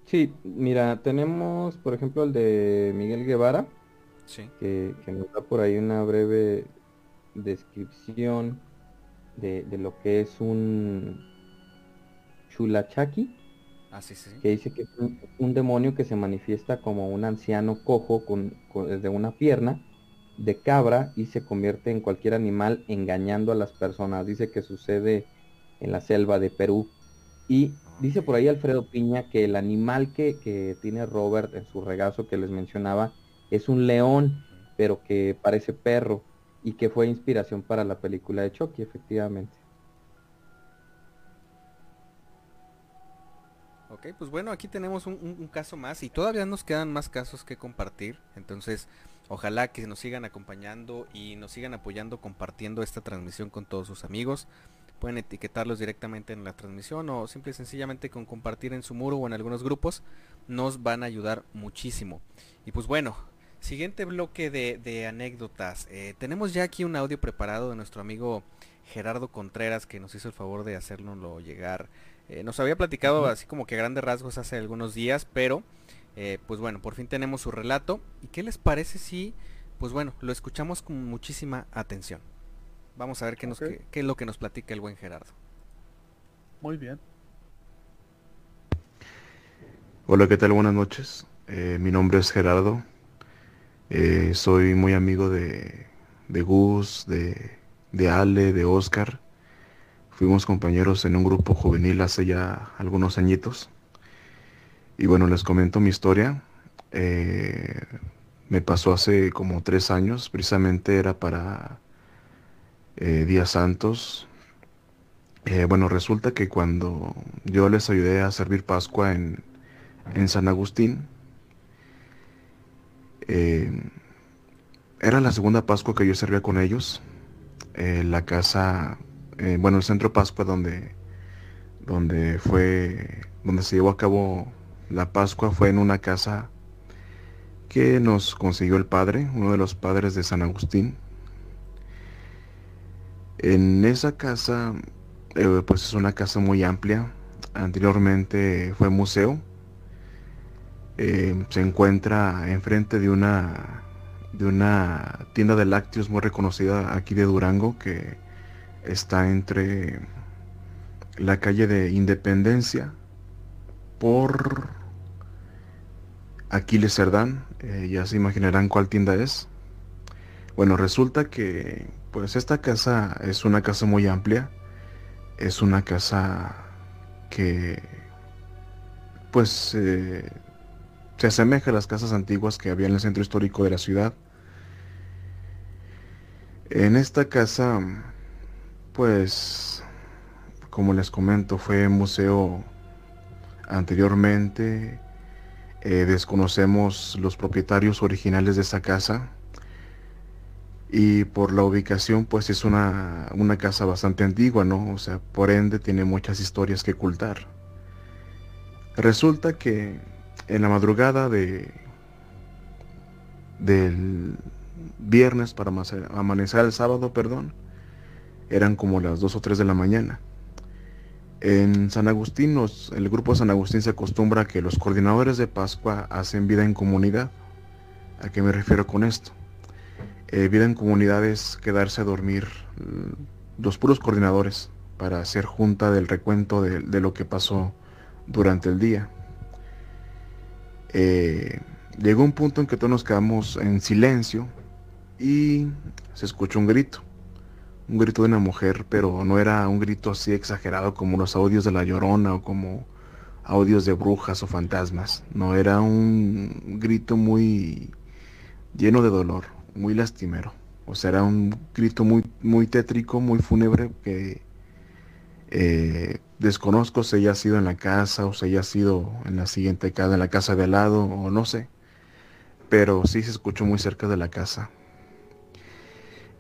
Sí, mira, tenemos por ejemplo el de Miguel Guevara. Sí. Que, que nos da por ahí una breve descripción de, lo que es un chulachaki, ah, que dice que es un, demonio que se manifiesta como un anciano cojo con, desde una pierna de cabra y se convierte en cualquier animal engañando a las personas. Dice que sucede en la selva de Perú. Y dice por ahí Alfredo Piña que el animal que, que tiene Robert en su regazo que les mencionaba es un león, pero que parece perro y que fue inspiración para la película de Chucky, efectivamente. Ok, pues bueno, aquí tenemos un, caso más y todavía nos quedan más casos que compartir. Entonces, ojalá que nos sigan acompañando y nos sigan apoyando compartiendo esta transmisión con todos sus amigos. Pueden etiquetarlos directamente en la transmisión o simple y sencillamente con compartir en su muro o en algunos grupos. Nos van a ayudar muchísimo. Y pues bueno, Siguiente bloque de, anécdotas. Eh, tenemos ya aquí un audio preparado de nuestro amigo Gerardo Contreras que nos hizo el favor de hacérnoslo llegar. Eh, nos había platicado así como que grandes rasgos hace algunos días, pero eh, pues bueno, por fin tenemos su relato. ¿Y qué les parece si, pues bueno, lo escuchamos con muchísima atención? Vamos a ver qué, nos, qué es lo que nos platica el buen Gerardo. Muy bien. Hola, ¿qué tal? Buenas noches. mi nombre es Gerardo. Eh, soy muy amigo de, Gus, de, Ale, de Oscar. Fuimos compañeros en un grupo juvenil hace ya algunos añitos. Y bueno, les comento mi historia. Eh, me pasó hace como tres años, precisamente era para eh, Días Santos. bueno, resulta que cuando yo les ayudé a servir Pascua en, en San Agustín, eh, era la segunda Pascua que yo servía con ellos. Eh, la casa, eh, bueno, el centro Pascua donde, donde fue, donde se llevó a cabo la Pascua fue en una casa que nos consiguió el padre, uno de los padres de San Agustín. En esa casa, pues es una casa muy amplia. Anteriormente fue museo eh, se encuentra enfrente de una de una tienda de lácteos muy reconocida aquí de Durango que está entre la calle de Independencia por Aquiles Cerdán, eh, ya se imaginarán cuál tienda es. Bueno, resulta que pues esta casa es una casa muy amplia, es una casa que pues eh, se asemeja a las casas antiguas que había en el centro histórico de la ciudad. En esta casa, pues, como les comento, fue museo anteriormente. Eh, desconocemos los propietarios originales de esta casa. Y por la ubicación, pues es una, una casa bastante antigua, ¿no? O sea, por ende tiene muchas historias que ocultar. Resulta que en la madrugada de del viernes para amanecer el sábado, perdón, eran como las 2 o 3 de la mañana. En San Agustín, el grupo de San Agustín se acostumbra a que los coordinadores de Pascua hacen vida en comunidad. ¿A qué me refiero con esto? Eh, vida en comunidad es quedarse a dormir mm, los puros coordinadores para hacer junta del recuento de lo que pasó durante el día. Eh, llegó un punto en que todos nos quedamos en silencio y se escuchó un grito. Un grito de una mujer, pero no era un grito así exagerado como los audios de la llorona o como audios de brujas o fantasmas. No, era un grito muy lleno de dolor, muy lastimero. O sea, era un grito muy, muy tétrico, muy fúnebre que eh, Desconozco si haya sido en la casa o si haya sido en la siguiente casa, en la casa de al lado o no sé. Pero sí se escuchó muy cerca de la casa.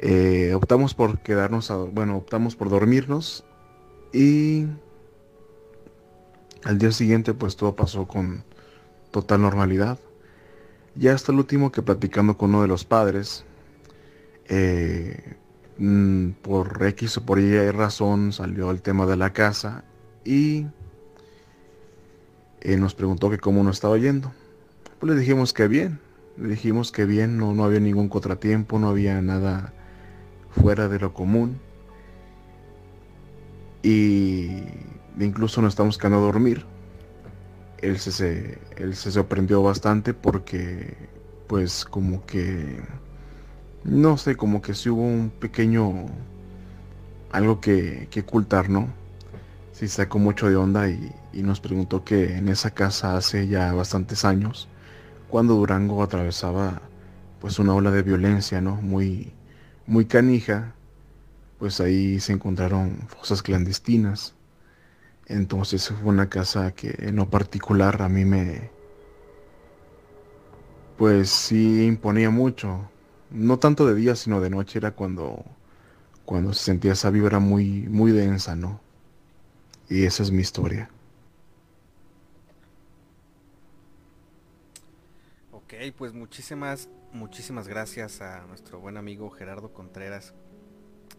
Eh, optamos por quedarnos, bueno, optamos por dormirnos y al día siguiente pues todo pasó con total normalidad. Ya hasta el último que platicando con uno de los padres, eh, mm, por X o por Y razón salió el tema de la casa y eh, nos preguntó que cómo nos estaba yendo. Pues le dijimos que bien, le dijimos que bien, no, no había ningún contratiempo, no había nada fuera de lo común. Y incluso nos estamos quedando a dormir. Él se, él se sorprendió bastante porque pues como que no sé, como que si hubo un pequeño algo que, que ocultar, ¿no? sí sacó mucho de onda y, nos preguntó que en esa casa hace ya bastantes años, cuando Durango atravesaba pues una ola de violencia, ¿no? Muy, muy canija, pues ahí se encontraron fosas clandestinas. Entonces fue una casa que en lo particular a mí me, pues sí imponía mucho. No tanto de día, sino de noche era cuando, cuando se sentía esa vibra muy, muy densa, ¿no? Y esa es mi historia. Ok, pues muchísimas, muchísimas gracias a nuestro buen amigo Gerardo Contreras.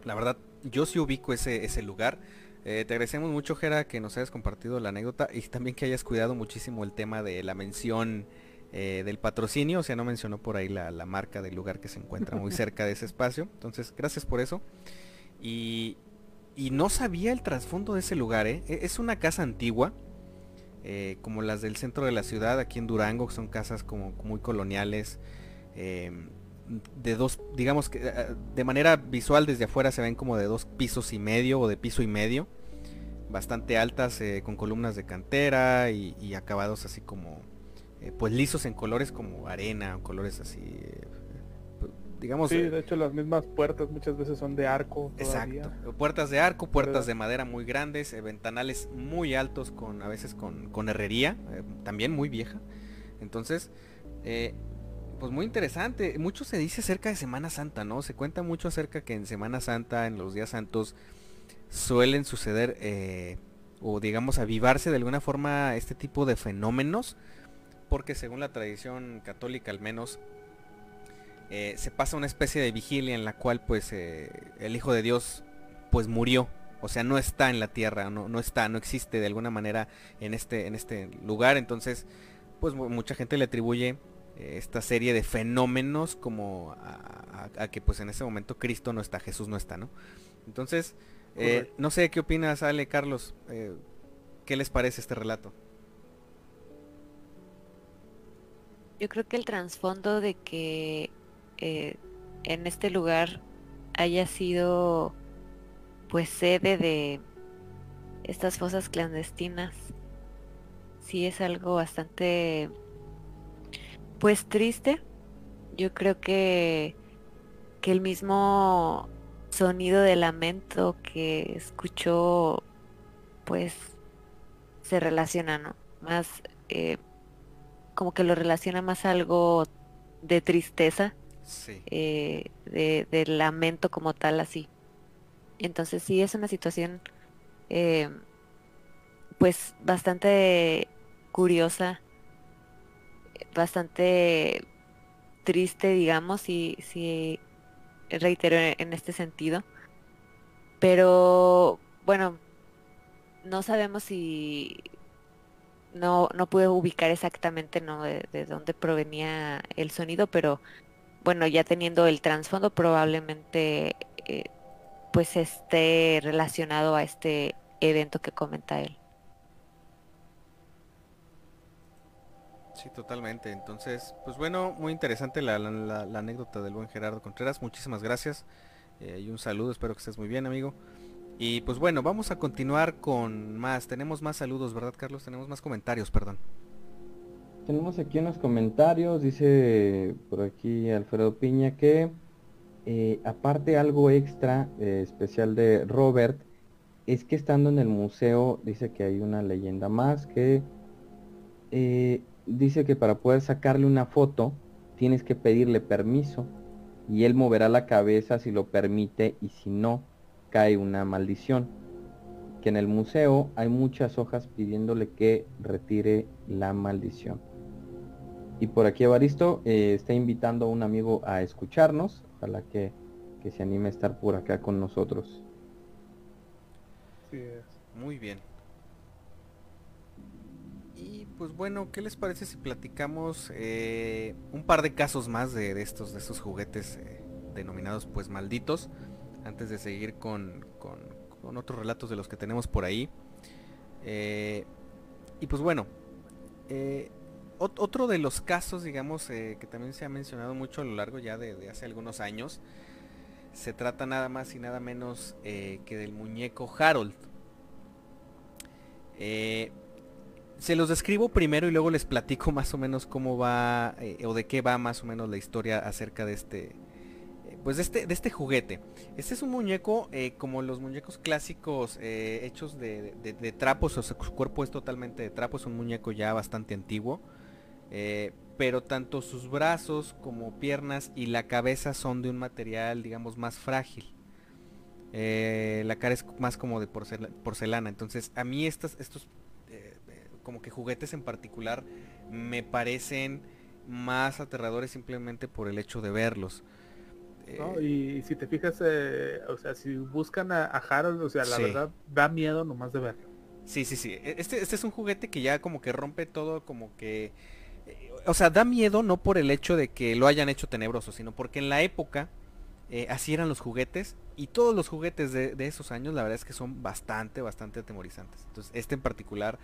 La verdad, yo sí ubico ese, ese lugar. Eh, te agradecemos mucho, Gera, que nos hayas compartido la anécdota y también que hayas cuidado muchísimo el tema de la mención eh, del patrocinio. O sea, no mencionó por ahí la, la marca del lugar que se encuentra muy *laughs* cerca de ese espacio. Entonces, gracias por eso. Y, y no sabía el trasfondo de ese lugar, ¿eh? E, es una casa antigua, eh, como las del centro de la ciudad, aquí en Durango, son casas como muy coloniales, em, de dos, digamos que eh, de manera visual desde afuera se ven como de dos pisos y medio o de piso y medio, bastante altas, con columnas de cantera y, y acabados así como, pues lisos en colores como arena, o colores así digamos... Sí, eh, de hecho las mismas puertas muchas veces son de arco. Exacto. Puertas de arco, puertas de madera muy grandes, eh, ventanales muy altos con a veces con, herrería, eh, también muy vieja. Entonces, pues muy interesante. Mucho se dice acerca de Semana Santa, ¿no? Se cuenta mucho acerca que en Semana Santa, en los días santos, suelen suceder o digamos avivarse de alguna forma este tipo de fenómenos porque según la tradición católica al menos eh, se pasa una especie de vigilia en la cual pues eh, el Hijo de Dios pues murió. O sea, no está en la tierra, no, no está, no existe de alguna manera en este, en este lugar. Entonces, pues mucha gente le atribuye eh, esta serie de fenómenos como a, que pues en ese momento Cristo no está, Jesús no está, ¿no? Entonces, eh, no sé qué opinas, Ale, Carlos, eh, ¿qué les parece este relato? Yo creo que el trasfondo de que en este lugar haya sido pues sede de estas fosas clandestinas sí es algo bastante pues triste. Yo creo que, que el mismo sonido de lamento que escuchó, pues se relaciona, ¿no? Más eh, como que lo relaciona más algo de tristeza, eh, de, lamento como tal, así. Entonces sí es una situación, eh, pues bastante curiosa bastante triste, digamos, si, si reitero en este sentido. Pero bueno, no sabemos si no, no pude ubicar exactamente ¿no? de, dónde provenía el sonido, pero bueno, ya teniendo el trasfondo probablemente eh, pues esté relacionado a este evento que comenta él. Sí, totalmente. Entonces, pues bueno, muy interesante la, anécdota del buen Gerardo Contreras. Muchísimas gracias eh, y un saludo. Espero que estés muy bien, amigo. Y pues bueno, vamos a continuar con más. Tenemos más saludos, ¿verdad, Carlos? Tenemos más comentarios, perdón. Tenemos aquí unos comentarios. Dice por aquí Alfredo Piña que eh, aparte algo extra eh, especial de Robert es que estando en el museo dice que hay una leyenda más que dice que para poder sacarle una foto tienes que pedirle permiso y él moverá la cabeza si lo permite y si no cae una maldición. Que en el museo hay muchas hojas pidiéndole que retire la maldición. Y por aquí Evaristo eh, está invitando a un amigo a escucharnos, ojalá que, que se anime a estar por acá con nosotros. Muy bien pues bueno, ¿qué les parece si platicamos eh, un par de casos más de, estos, de juguetes eh, denominados pues malditos? Antes de seguir con, otros relatos de los que tenemos por ahí. Eh, y pues bueno, otro de los casos, digamos, que también se ha mencionado mucho a lo largo ya de, hace algunos años, se trata nada más y nada menos que del muñeco Harold. Se los describo primero y luego les platico *laughs* más o menos cómo va eh, o de qué va más o menos la historia acerca de este eh, pues de este, de este juguete. Este es un muñeco eh, como los muñecos clásicos hechos de, trapos, o sea, su cuerpo es totalmente de trapo, es un muñeco ya bastante antiguo. pero tanto sus brazos como piernas y la cabeza son de un material, digamos, más frágil. la cara es más como de porcelana. Entonces, a mí estos como que juguetes en particular me parecen más aterradores simplemente por el hecho de verlos. Eh, y si te fijas, eh, o sea, si buscan a, Harold, o sea, la verdad da miedo nomás de verlo. Sí, sí, sí. E, este, este es un juguete que ya como que rompe todo, como que... Eh, o sea, da miedo no por el hecho de que lo hayan hecho tenebroso, sino porque en la época así eran los juguetes y todos los juguetes de, de, esos años la verdad es que son bastante, bastante atemorizantes. Entonces este en particular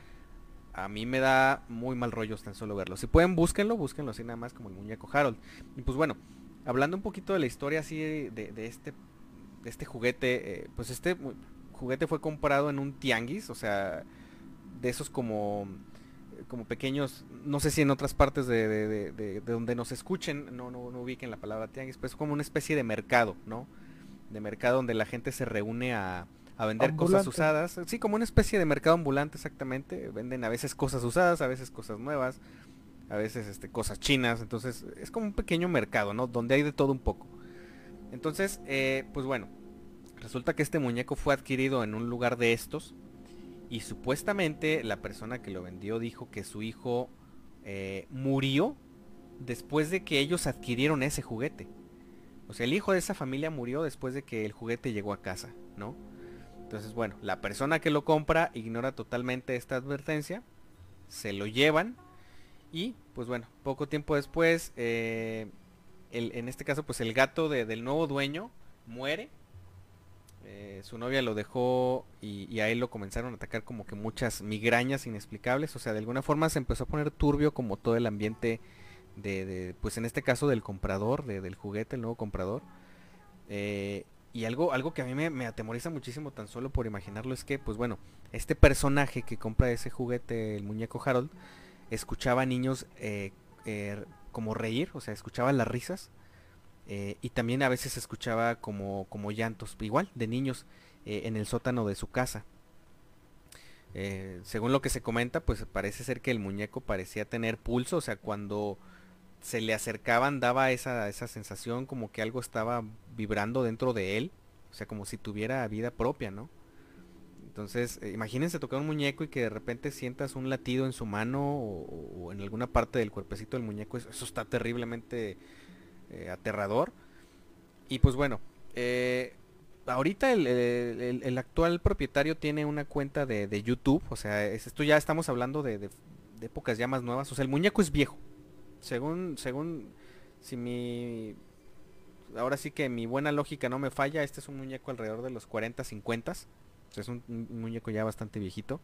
a mí me da muy mal rollo tan solo verlo. Si pueden, búsquenlo, búsquenlo así nada más como el muñeco Harold. Y pues bueno, hablando un poquito de la historia así de, este, este juguete, eh, pues este juguete fue comprado en un tianguis, o sea, de esos como como pequeños, no sé si en otras partes de, de, donde nos escuchen, no, no, no, ubiquen la palabra tianguis, pues como una especie de mercado, ¿no? De mercado donde la gente se reúne a, a vender cosas usadas. Sí, como una especie de mercado ambulante exactamente. Venden a veces cosas usadas, a veces cosas nuevas, a veces este, cosas chinas. Entonces es como un pequeño mercado, ¿no? Donde hay de todo un poco. Entonces, eh, pues bueno, resulta que este muñeco fue adquirido en un lugar de estos. Y supuestamente la persona que lo vendió dijo que su hijo eh, murió después de que ellos adquirieron ese juguete. O sea, el hijo de esa familia murió después de que el juguete llegó a casa, ¿no? Entonces, bueno, la persona que lo compra ignora totalmente esta advertencia, se lo llevan Y pues bueno, poco tiempo después, eh, en este caso pues el gato del nuevo dueño muere. Eh, su novia lo dejó y, a él lo comenzaron a atacar como que muchas migrañas inexplicables. O sea, de alguna forma se empezó a poner turbio como todo el ambiente de, pues en este caso del comprador, del juguete, el nuevo comprador. Eh, y algo, algo que a mí me, atemoriza muchísimo tan solo por imaginarlo es que, pues bueno, este personaje que compra ese juguete, el muñeco Harold, escuchaba a niños eh, como reír, o sea, escuchaba las risas. Eh, y también a veces escuchaba como, como llantos, igual, de niños eh, en el sótano de su casa. Eh, según lo que se comenta, pues parece ser que el muñeco parecía tener pulso, o sea, cuando se le acercaban daba esa, esa sensación como que algo estaba vibrando dentro de él, o sea, como si tuviera vida propia, ¿no? Entonces, imagínense tocar un muñeco y que de repente sientas un latido en su mano o, en alguna parte del cuerpecito del muñeco. Eso, está terriblemente eh, aterrador. Y pues bueno, eh, ahorita el, actual propietario tiene una cuenta de, YouTube. O sea, esto ya estamos hablando de, de, épocas ya más nuevas. O sea, el muñeco es viejo. Según, según, si mi... Ahora sí que mi buena lógica no me falla, este es un muñeco alrededor de los 40, 50 es un, muñeco ya bastante viejito.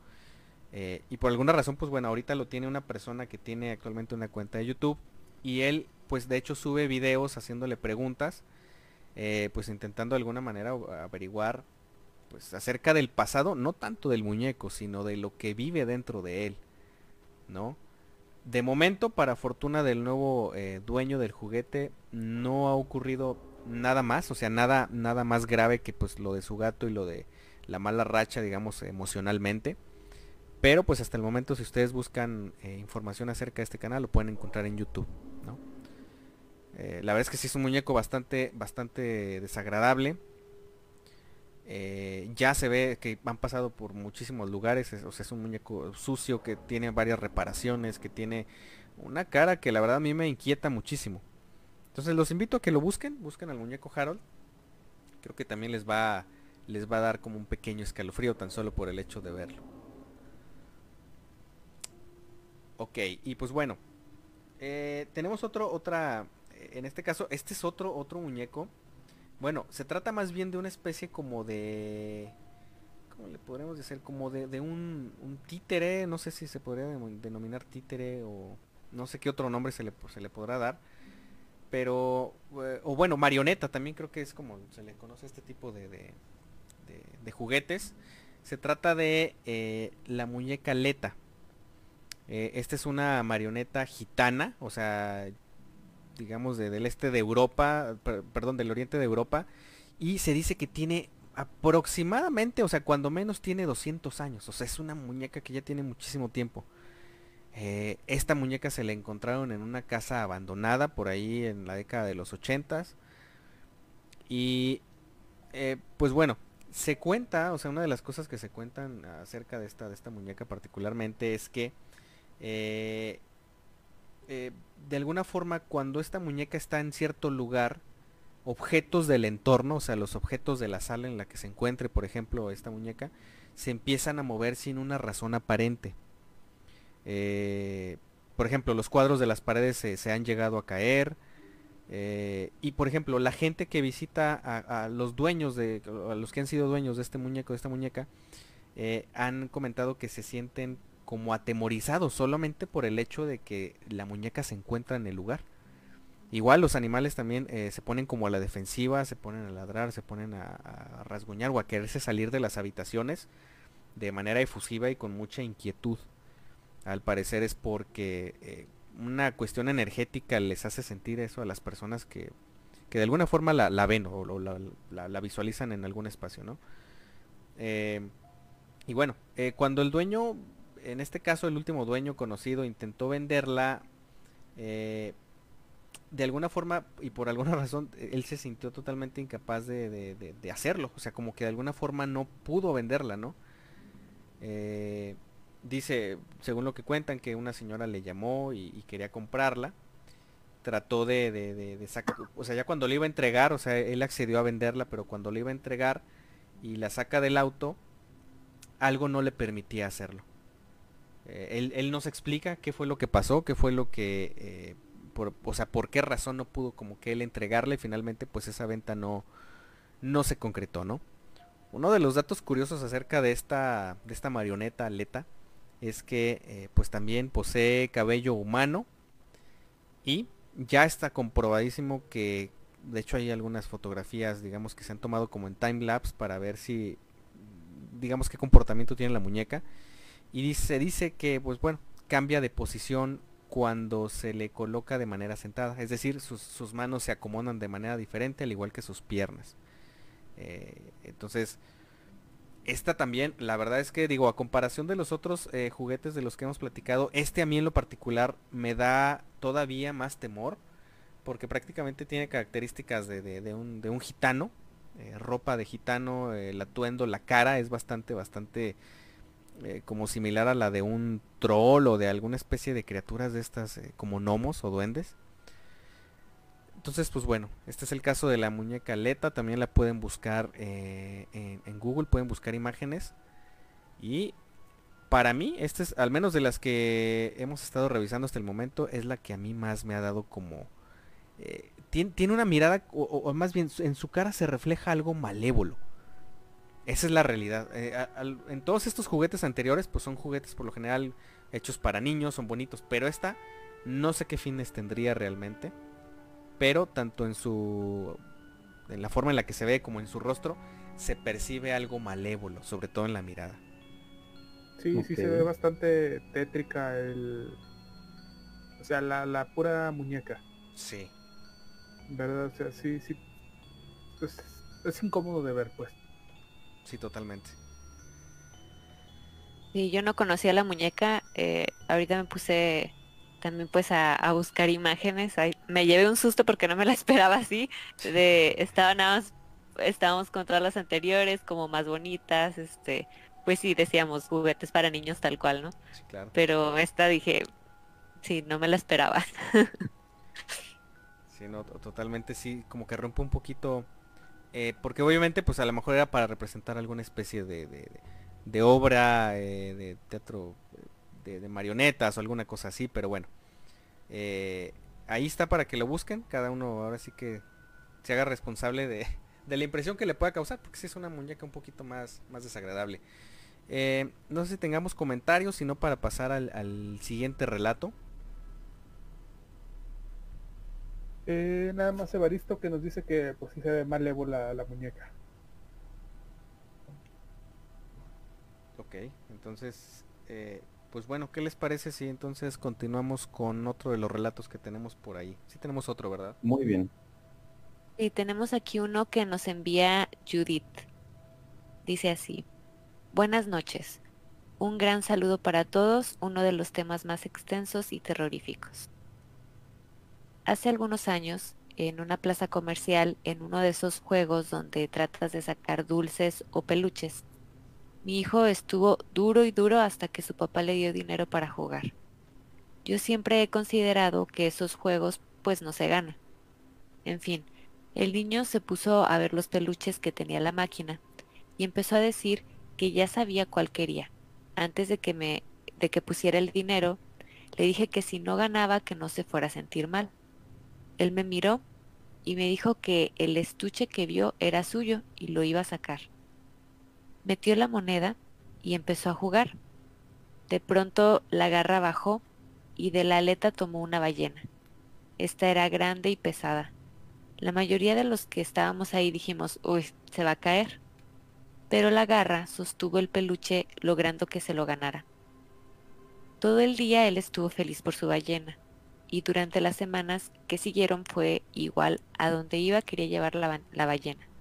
Eh, y por alguna razón, pues bueno, ahorita lo tiene una persona que tiene actualmente una cuenta de YouTube. Y él, pues de hecho, sube videos haciéndole preguntas. Eh, pues intentando de alguna manera averiguar pues acerca del pasado, no tanto del muñeco, sino de lo que vive dentro de él, ¿no? De momento, para fortuna del nuevo eh, dueño del juguete, no ha ocurrido nada más, o sea, nada, nada más grave que pues lo de su gato y lo de la mala racha, digamos, emocionalmente. Pero pues hasta el momento si ustedes buscan eh, información acerca de este canal lo pueden encontrar en YouTube. ¿no? Eh, la verdad es que sí es un muñeco bastante, bastante desagradable. Eh, ya se ve que han pasado por muchísimos lugares. o sea, es un muñeco sucio que tiene varias reparaciones, que tiene una cara que la verdad a mí me inquieta muchísimo. Entonces los invito a que lo busquen, busquen al muñeco Harold. Creo que también les va les va a dar como un pequeño escalofrío tan solo por el hecho de verlo. Ok, y pues bueno, eh, tenemos otro, otra, en este caso, este es otro, otro muñeco. Bueno, se trata más bien de una especie como de, ¿cómo le podríamos decir? Como de, un, títere, no sé si se podría denominar títere o no sé qué otro nombre se le, se le podrá dar. Pero, eh, o bueno, marioneta también creo que es como se le conoce este tipo de, de, juguetes. Se trata de eh, la muñeca Leta. Eh, esta es una marioneta gitana, o sea, digamos del este de Europa, perdón, del oriente de Europa. Y se dice que tiene aproximadamente, o sea, cuando menos tiene 200 años. O sea, es una muñeca que ya tiene muchísimo tiempo. Eh, esta muñeca se la encontraron en una casa abandonada por ahí en la década de los 80 Y pues bueno, se cuenta, o sea, una de las cosas que se cuentan acerca de esta, de esta muñeca particularmente es que eh, eh, de alguna forma cuando esta muñeca está en cierto lugar, objetos del entorno, o sea, los objetos de la sala en la que se encuentre, por ejemplo, esta muñeca, se empiezan a mover sin una razón aparente. Eh, por ejemplo, los cuadros de las paredes se han llegado a caer, eh, y por ejemplo, la gente que visita a, los dueños de, a los que han sido dueños de este muñeco, de esta muñeca, han comentado que se sienten como atemorizados solamente por el hecho de que la muñeca se encuentra en el lugar. Igual los animales también eh, se ponen como a la defensiva, se ponen a ladrar, se ponen a, rasguñar o a quererse salir de las habitaciones de manera efusiva y con mucha inquietud. Al parecer es porque una cuestión energética les hace sentir eso a las personas que, de alguna forma la, ven o, la, visualizan en algún espacio, ¿no? Eh, y bueno, eh, cuando el dueño, en este caso el último dueño conocido, intentó venderla, eh, de alguna forma y por alguna *laughs* razón, él se sintió totalmente incapaz de, hacerlo. O sea, como que de alguna forma no pudo venderla, ¿no? dice, según lo que cuentan, que una señora le llamó y, quería comprarla. Trató de, de, sacar, o sea, ya cuando le iba a entregar, o sea, él accedió a venderla, pero cuando le iba a entregar y la saca del auto, algo no le permitía hacerlo. Él, él, nos explica qué fue lo que pasó, qué fue lo que, por, o sea, por qué razón no pudo como que él entregarle. Finalmente, pues esa venta no, no se concretó, ¿no? Uno de los datos curiosos acerca de esta, de esta marioneta aleta es que pues también posee cabello humano y ya está comprobadísimo que de hecho hay algunas fotografías digamos que se han tomado como en time lapse para ver si digamos qué comportamiento tiene la muñeca y se dice que pues bueno cambia de posición cuando se le coloca de manera sentada. Es decir sus, manos se acomodan de manera diferente al igual que sus piernas. Eh, entonces esta también, la verdad es que digo, a comparación de los otros eh, juguetes de los que hemos platicado, este a mí en lo particular me da todavía más temor, porque prácticamente tiene características de, un, de un, gitano, eh, ropa de gitano, el atuendo, la cara es bastante, bastante eh, como similar a la de un troll o de alguna especie de criaturas de estas como gnomos o duendes. Entonces, pues bueno, este es el caso de la muñeca Leta. También la pueden buscar eh, en, Google, pueden buscar imágenes. Y para mí, este es, al menos de las que hemos estado revisando hasta el momento, es la que a mí más me ha dado como... Eh, tiene, una mirada, o, más bien en su cara se refleja algo malévolo. Esa es la realidad. Eh, en todos estos juguetes anteriores, pues son juguetes por lo general hechos para niños, son bonitos. Pero esta, no sé qué fines tendría realmente pero tanto en su en la forma en la que se ve como en su rostro se percibe algo malévolo, sobre todo en la mirada. Sí, sí se ve bastante tétrica el o sea, la, pura muñeca. Sí. ¿Verdad? O sea, sí, sí. Es, incómodo de ver, pues. Sí, totalmente. Sí, yo no conocía la muñeca. Eh, ahorita me puse también pues a, buscar imágenes. me llevé un susto porque no me la *laughs* esperaba así. De, estaba nada más, estábamos con todas las anteriores como más bonitas, este, pues sí decíamos juguetes para niños tal cual, ¿no? Sí, claro. Pero esta dije, sí, no me la esperaba. *laughs* sí, no, totalmente sí, como que rompe un poquito, eh, porque obviamente pues a lo mejor era para representar alguna especie de, de, obra, eh, de teatro de, marionetas o alguna cosa así, pero bueno. Eh, ahí está para que lo busquen, cada uno ahora sí que se haga responsable de, *laughs* la impresión que le pueda causar, porque si es una muñeca un poquito más, más desagradable. No sé si tengamos comentarios, sino para pasar al, siguiente relato. Eh, nada más Evaristo que nos dice que pues sí se ve malévola la muñeca. Ok, entonces pues bueno, ¿qué les parece si entonces continuamos con otro de los relatos que tenemos por ahí? Sí tenemos otro, ¿verdad? Muy bien. Y tenemos aquí uno que nos envía Judith. Dice así. Buenas noches. Un gran saludo para todos, uno de los temas más extensos y terroríficos. Hace algunos años, en una plaza comercial, en uno de esos juegos donde tratas de sacar dulces o peluches, mi hijo estuvo duro y duro hasta que su papá le dio dinero para jugar. Yo siempre he considerado que esos juegos pues no se ganan. En fin, el niño se puso a ver los peluches que tenía la máquina y empezó a decir que ya sabía cuál quería. Antes de que me de que pusiera el dinero, le dije que si no ganaba que no se fuera a sentir mal. Él me miró y me dijo que el estuche que vio era suyo y lo iba a sacar metió la moneda y empezó a jugar. De pronto la garra bajó y de la aleta tomó una ballena. Esta era grande y pesada. La mayoría de los que estábamos ahí dijimos, uy, se va a caer. Pero la garra sostuvo el peluche logrando que se lo ganara. Todo el día él estuvo feliz por su ballena, y durante las semanas que siguieron fue igual a donde iba quería llevar la, la ballena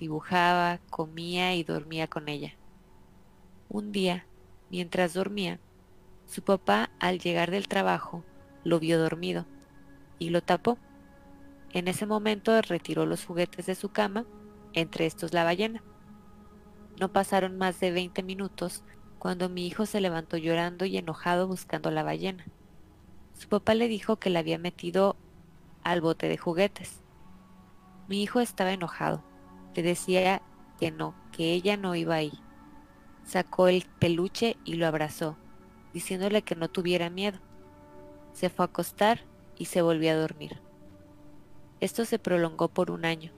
dibujaba, comía y dormía con ella. Un día, mientras dormía, su papá al llegar del trabajo lo vio dormido y lo tapó. En ese momento retiró los juguetes de su cama, entre estos la ballena. No pasaron más de 20 minutos cuando mi hijo se levantó llorando y enojado buscando la ballena. Su papá le dijo que la había metido al bote de juguetes. Mi hijo estaba enojado le decía que no, que ella no iba ahí. Sacó el peluche y lo abrazó. diciéndole que no tuviera miedo. Se fue a acostar y se volvió a dormir. Esto se prolongó por un año,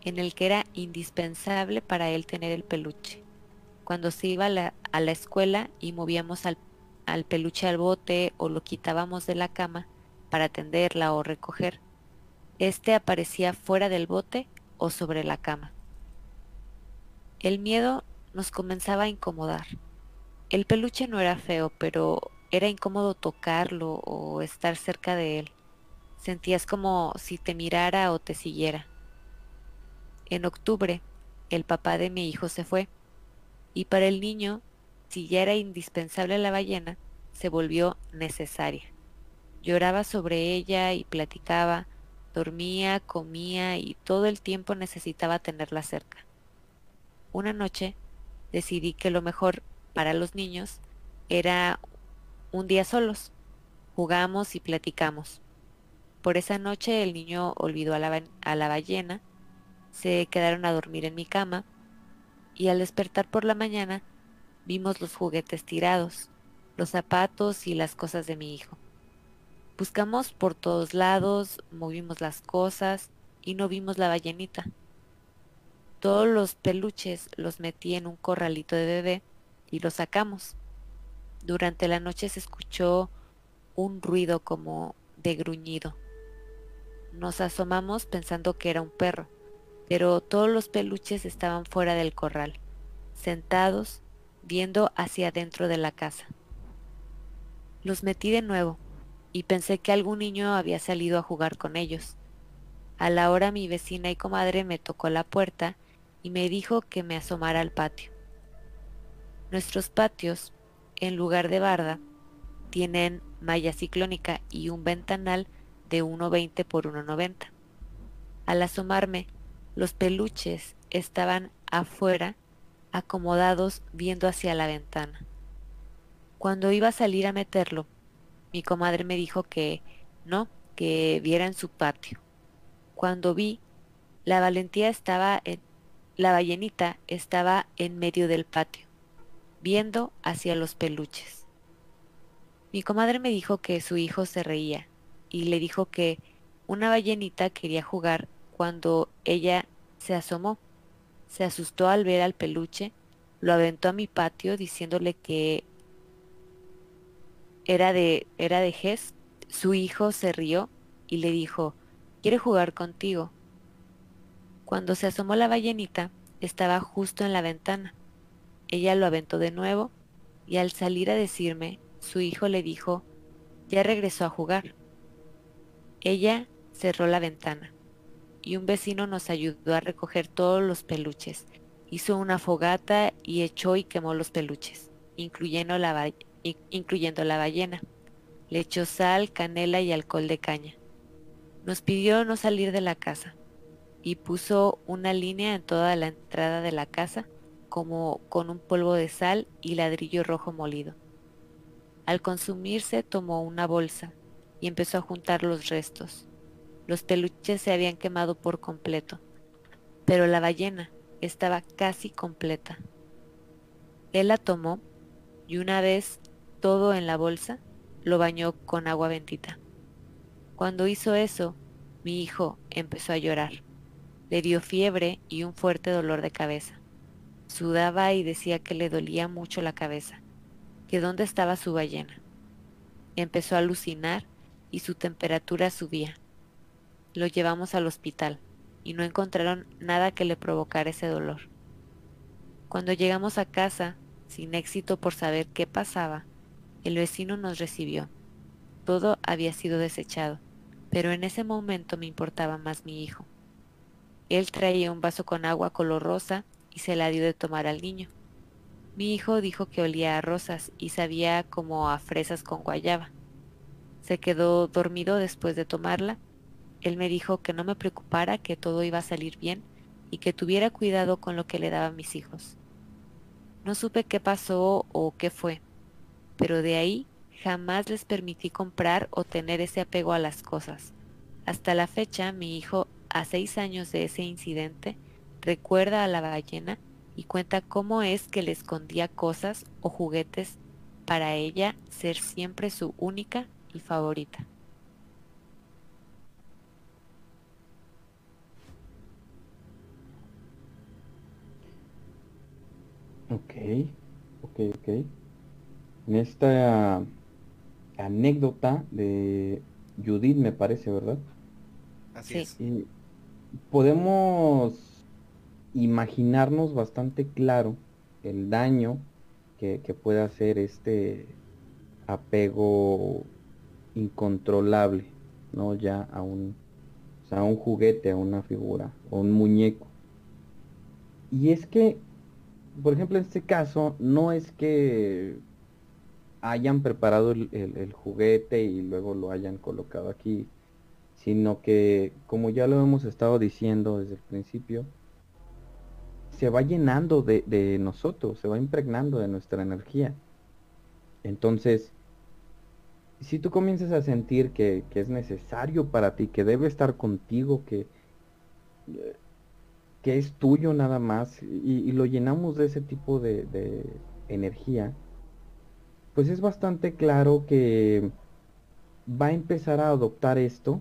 en el que era indispensable para él tener el peluche. Cuando se iba a la, escuela y movíamos al, al peluche al bote o lo quitábamos de la cama para tenderla o recoger, este aparecía fuera del bote o sobre la cama. El miedo nos comenzaba a incomodar. El peluche no era feo, pero era incómodo tocarlo o estar cerca de él. Sentías como si te mirara o te siguiera. En octubre, el papá de mi hijo se fue, y para el niño, si ya era indispensable la ballena, se volvió necesaria. Lloraba sobre ella y platicaba, dormía, comía y todo el tiempo necesitaba tenerla cerca. Una noche decidí que lo mejor para los niños era un día solos. Jugamos y platicamos. Por esa noche el niño olvidó a la, a la ballena, se quedaron a dormir en mi cama y al despertar por la mañana vimos los juguetes tirados, los zapatos y las cosas de mi hijo. Buscamos por todos lados, movimos las cosas y no vimos la ballenita. Todos los peluches los metí en un corralito de bebé y los sacamos. Durante la noche se escuchó un ruido como de gruñido. Nos asomamos pensando que era un perro, pero todos los peluches estaban fuera del corral, sentados, viendo hacia adentro de la casa. Los metí de nuevo y pensé que algún niño había salido a jugar con ellos. A la hora mi vecina y comadre me tocó la puerta y me dijo que me asomara al patio. Nuestros patios, en lugar de barda, tienen malla ciclónica y un ventanal de 1,20 por 1,90. Al asomarme, los peluches estaban afuera, acomodados viendo hacia la ventana. Cuando iba a salir a meterlo, mi comadre me dijo que no, que viera en su patio. Cuando vi, la valentía estaba en, la ballenita estaba en medio del patio, viendo hacia los peluches. Mi comadre me dijo que su hijo se reía y le dijo que una ballenita quería jugar cuando ella se asomó. Se asustó al ver al peluche, lo aventó a mi patio diciéndole que era de, era de. Su hijo se rió y le dijo, quiere jugar contigo. Cuando se asomó la ballenita, estaba justo en la ventana. Ella lo aventó de nuevo y al salir a decirme, su hijo le dijo, ya regresó a jugar. Ella cerró la ventana y un vecino nos ayudó a recoger todos los peluches. Hizo una fogata y echó y quemó los peluches, incluyendo la, incluyendo la ballena. Le echó sal, canela y alcohol de caña. Nos pidió no salir de la casa y puso una línea en toda la entrada de la casa como con un polvo de sal y ladrillo rojo molido. Al consumirse tomó una bolsa y empezó a juntar los restos. Los peluches se habían quemado por completo, pero la ballena estaba casi completa. Él la tomó y una vez todo en la bolsa, lo bañó con agua bendita. Cuando hizo eso, mi hijo empezó a llorar. Le dio fiebre y un fuerte dolor de cabeza. Sudaba y decía que le dolía mucho la cabeza, que dónde estaba su ballena. Empezó a alucinar y su temperatura subía. Lo llevamos al hospital y no encontraron nada que le provocara ese dolor. Cuando llegamos a casa, sin éxito por saber qué pasaba, el vecino nos recibió. Todo había sido desechado, pero en ese momento me importaba más mi hijo. Él traía un vaso con agua color rosa y se la dio de tomar al niño. Mi hijo dijo que olía a rosas y sabía como a fresas con guayaba. Se quedó dormido después de tomarla. Él me dijo que no me preocupara, que todo iba a salir bien y que tuviera cuidado con lo que le daba a mis hijos. No supe qué pasó o qué fue, pero de ahí jamás les permití comprar o tener ese apego a las cosas. Hasta la fecha mi hijo a seis años de ese incidente, recuerda a la ballena y cuenta cómo es que le escondía cosas o juguetes para ella ser siempre su única y favorita. Ok, ok, ok. En esta anécdota de Judith, me parece, ¿verdad? Así es. Y podemos imaginarnos bastante claro el daño que, puede hacer este apego incontrolable, ¿no? Ya a un, a un juguete, a una figura, o un muñeco. Y es que, por ejemplo, en este caso, no es que hayan preparado el, juguete y luego lo hayan colocado aquí, sino que, como ya lo hemos estado diciendo desde el principio, se va llenando de, nosotros, se va impregnando de nuestra energía. Entonces, si tú comienzas a sentir que, es necesario para ti, que debe estar contigo, que, que es tuyo nada más, y, lo llenamos de ese tipo de, energía, pues es bastante claro que va a empezar a adoptar esto,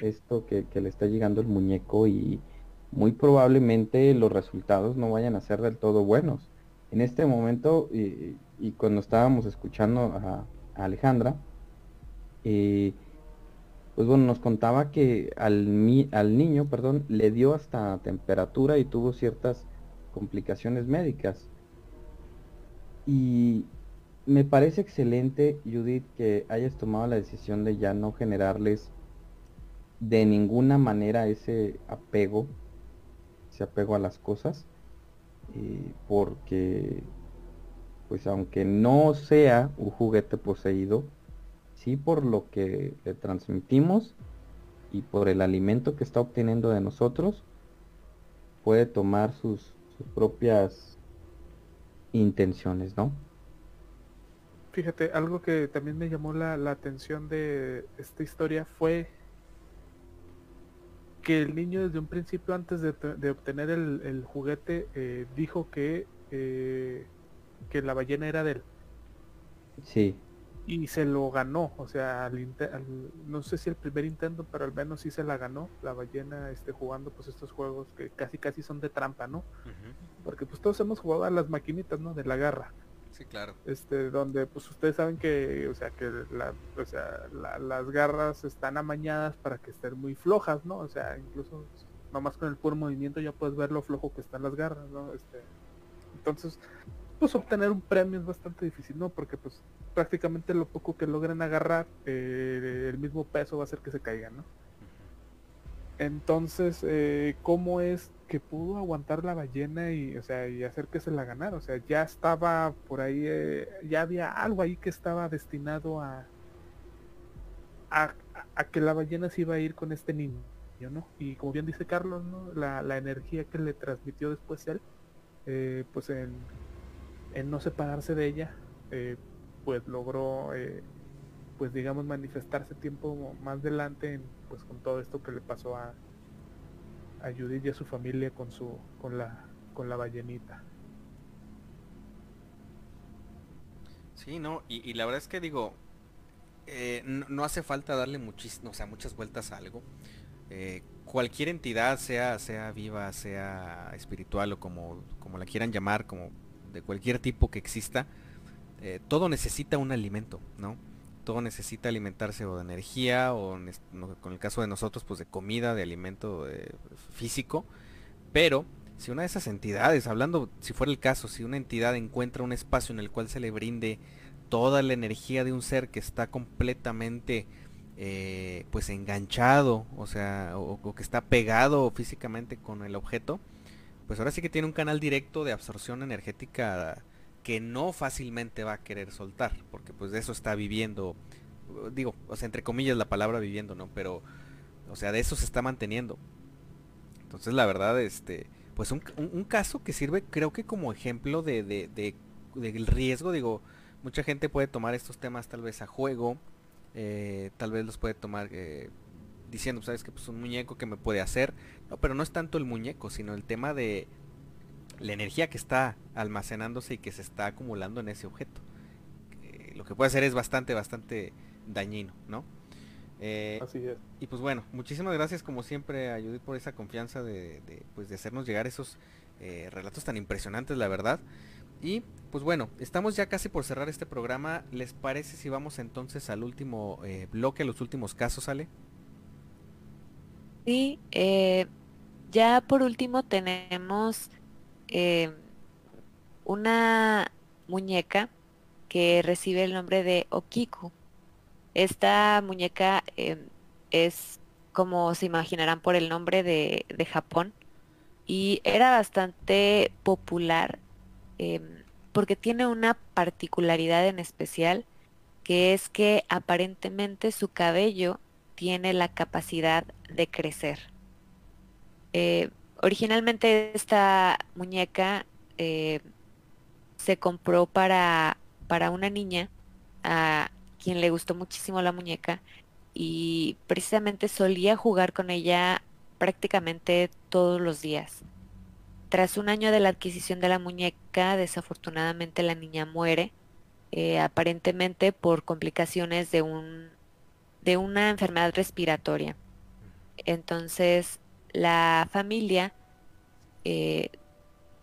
esto que, le está llegando el muñeco y, muy probablemente los resultados no vayan a ser del todo buenos. En este momento, y, cuando estábamos escuchando a, Alejandra, eh, pues bueno, nos contaba que al, al niño, perdón, le dio hasta temperatura y tuvo ciertas complicaciones médicas. Y me parece excelente, Judith, que hayas tomado la decisión de ya no generarles de ninguna manera ese apego se apego a las cosas, eh, porque pues aunque no sea un juguete poseído, sí por lo que le transmitimos y por el alimento que está obteniendo de nosotros, puede tomar sus, propias intenciones, ¿no? Fíjate, algo que también me llamó la, la atención de esta historia fue que el niño desde un principio antes de, obtener el, juguete eh, dijo que, eh, que la ballena era de él. Sí. Y se lo ganó, o sea, no sé si el primer intento, pero al menos sí se la ganó la ballena este, jugando pues estos juegos que casi casi son de trampa, ¿no? Porque pues todos hemos jugado a las maquinitas, ¿no? De la garra. Sí, claro. Este, donde pues ustedes saben que, o sea, que la, o sea, las garras están amañadas para que estén muy flojas, ¿no? O sea, incluso nomás con el puro movimiento ya puedes ver lo flojo que están las garras, ¿no? Este, entonces, pues obtener un premio es bastante difícil, ¿no? Porque pues prácticamente lo poco que logren agarrar, eh, el mismo peso va a hacer que se caigan, ¿no? Entonces, eh, ¿cómo es que pudo aguantar la ballena y, o sea, y hacer que se la ganara. O sea, ya estaba por ahí, eh, ya había algo ahí que estaba destinado a, a, que la ballena se iba a ir con este niño, ¿no? Y como bien dice Carlos, ¿no? La, la energía que le transmitió después él, eh, pues en, en, no separarse de ella, eh, pues logró, pues digamos, manifestarse tiempo más adelante, pues con todo esto que le pasó a, a Judith y a su familia con su con la con la ballenita. Sí, no, y, la verdad es que digo, eh, no, hace falta darle muchísimo, o sea, muchas vueltas a algo. Eh, cualquier entidad, sea, sea viva, sea espiritual o como, como la quieran llamar, como de cualquier tipo que exista, eh, todo necesita un alimento, ¿no? todo necesita alimentarse o de energía o con el caso de nosotros pues de comida, de alimento eh, físico. Pero si una de esas entidades, hablando si fuera el caso, si una entidad encuentra un espacio en el cual se le brinde toda la energía de un ser que está completamente eh, pues enganchado, o sea, o, que está pegado físicamente con el objeto, pues ahora sí que tiene un canal directo de absorción energética que no fácilmente va a querer soltar, porque pues de eso está viviendo, digo, o sea, entre comillas la palabra viviendo, ¿no? Pero, o sea, de eso se está manteniendo. Entonces, la verdad, este, pues un, caso que sirve creo que como ejemplo de, de, de, del riesgo, digo, mucha gente puede tomar estos temas tal vez a juego, eh, tal vez los puede tomar eh, diciendo, sabes que pues un muñeco que me puede hacer, no, pero no es tanto el muñeco, sino el tema de, la energía que está almacenándose y que se está acumulando en ese objeto. lo que puede hacer es bastante, bastante dañino, ¿no? Eh, Así es. Y pues bueno, muchísimas gracias como siempre a Judith por esa confianza de, pues, de hacernos llegar esos eh, relatos tan impresionantes, la verdad. Y pues bueno, estamos ya casi por cerrar este programa. ¿Les parece si vamos entonces al último eh, bloque, a los últimos casos, Ale? Sí, ya por último tenemos una muñeca que recibe el nombre de Okiku. Esta muñeca em, es, como se imaginarán por el nombre de, Japón, y era bastante popular porque tiene una particularidad en especial, que es que aparentemente su cabello tiene la capacidad de crecer. Eh, originalmente esta muñeca eh, se compró para, para una niña a quien le gustó muchísimo la muñeca y precisamente solía jugar con ella prácticamente todos los días. Tras un año de la adquisición de la muñeca, desafortunadamente la niña muere, eh, aparentemente por complicaciones de, un, de una enfermedad respiratoria. Entonces la familia eh,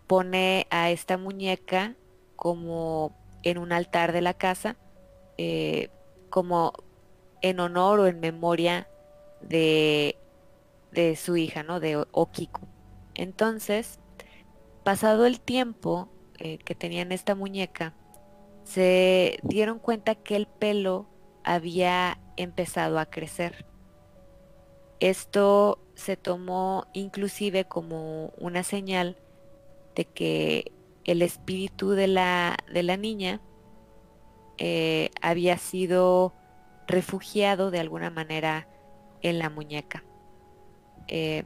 pone a esta muñeca como en un altar de la casa eh, como en honor o en memoria de, su hija, ¿no? De Okiko. Entonces, pasado el tiempo eh, que tenían esta muñeca, se dieron cuenta que el pelo había empezado a crecer. Esto se tomó inclusive como una señal de que el espíritu de la, de la niña eh, había sido refugiado de alguna manera en la muñeca. Eh,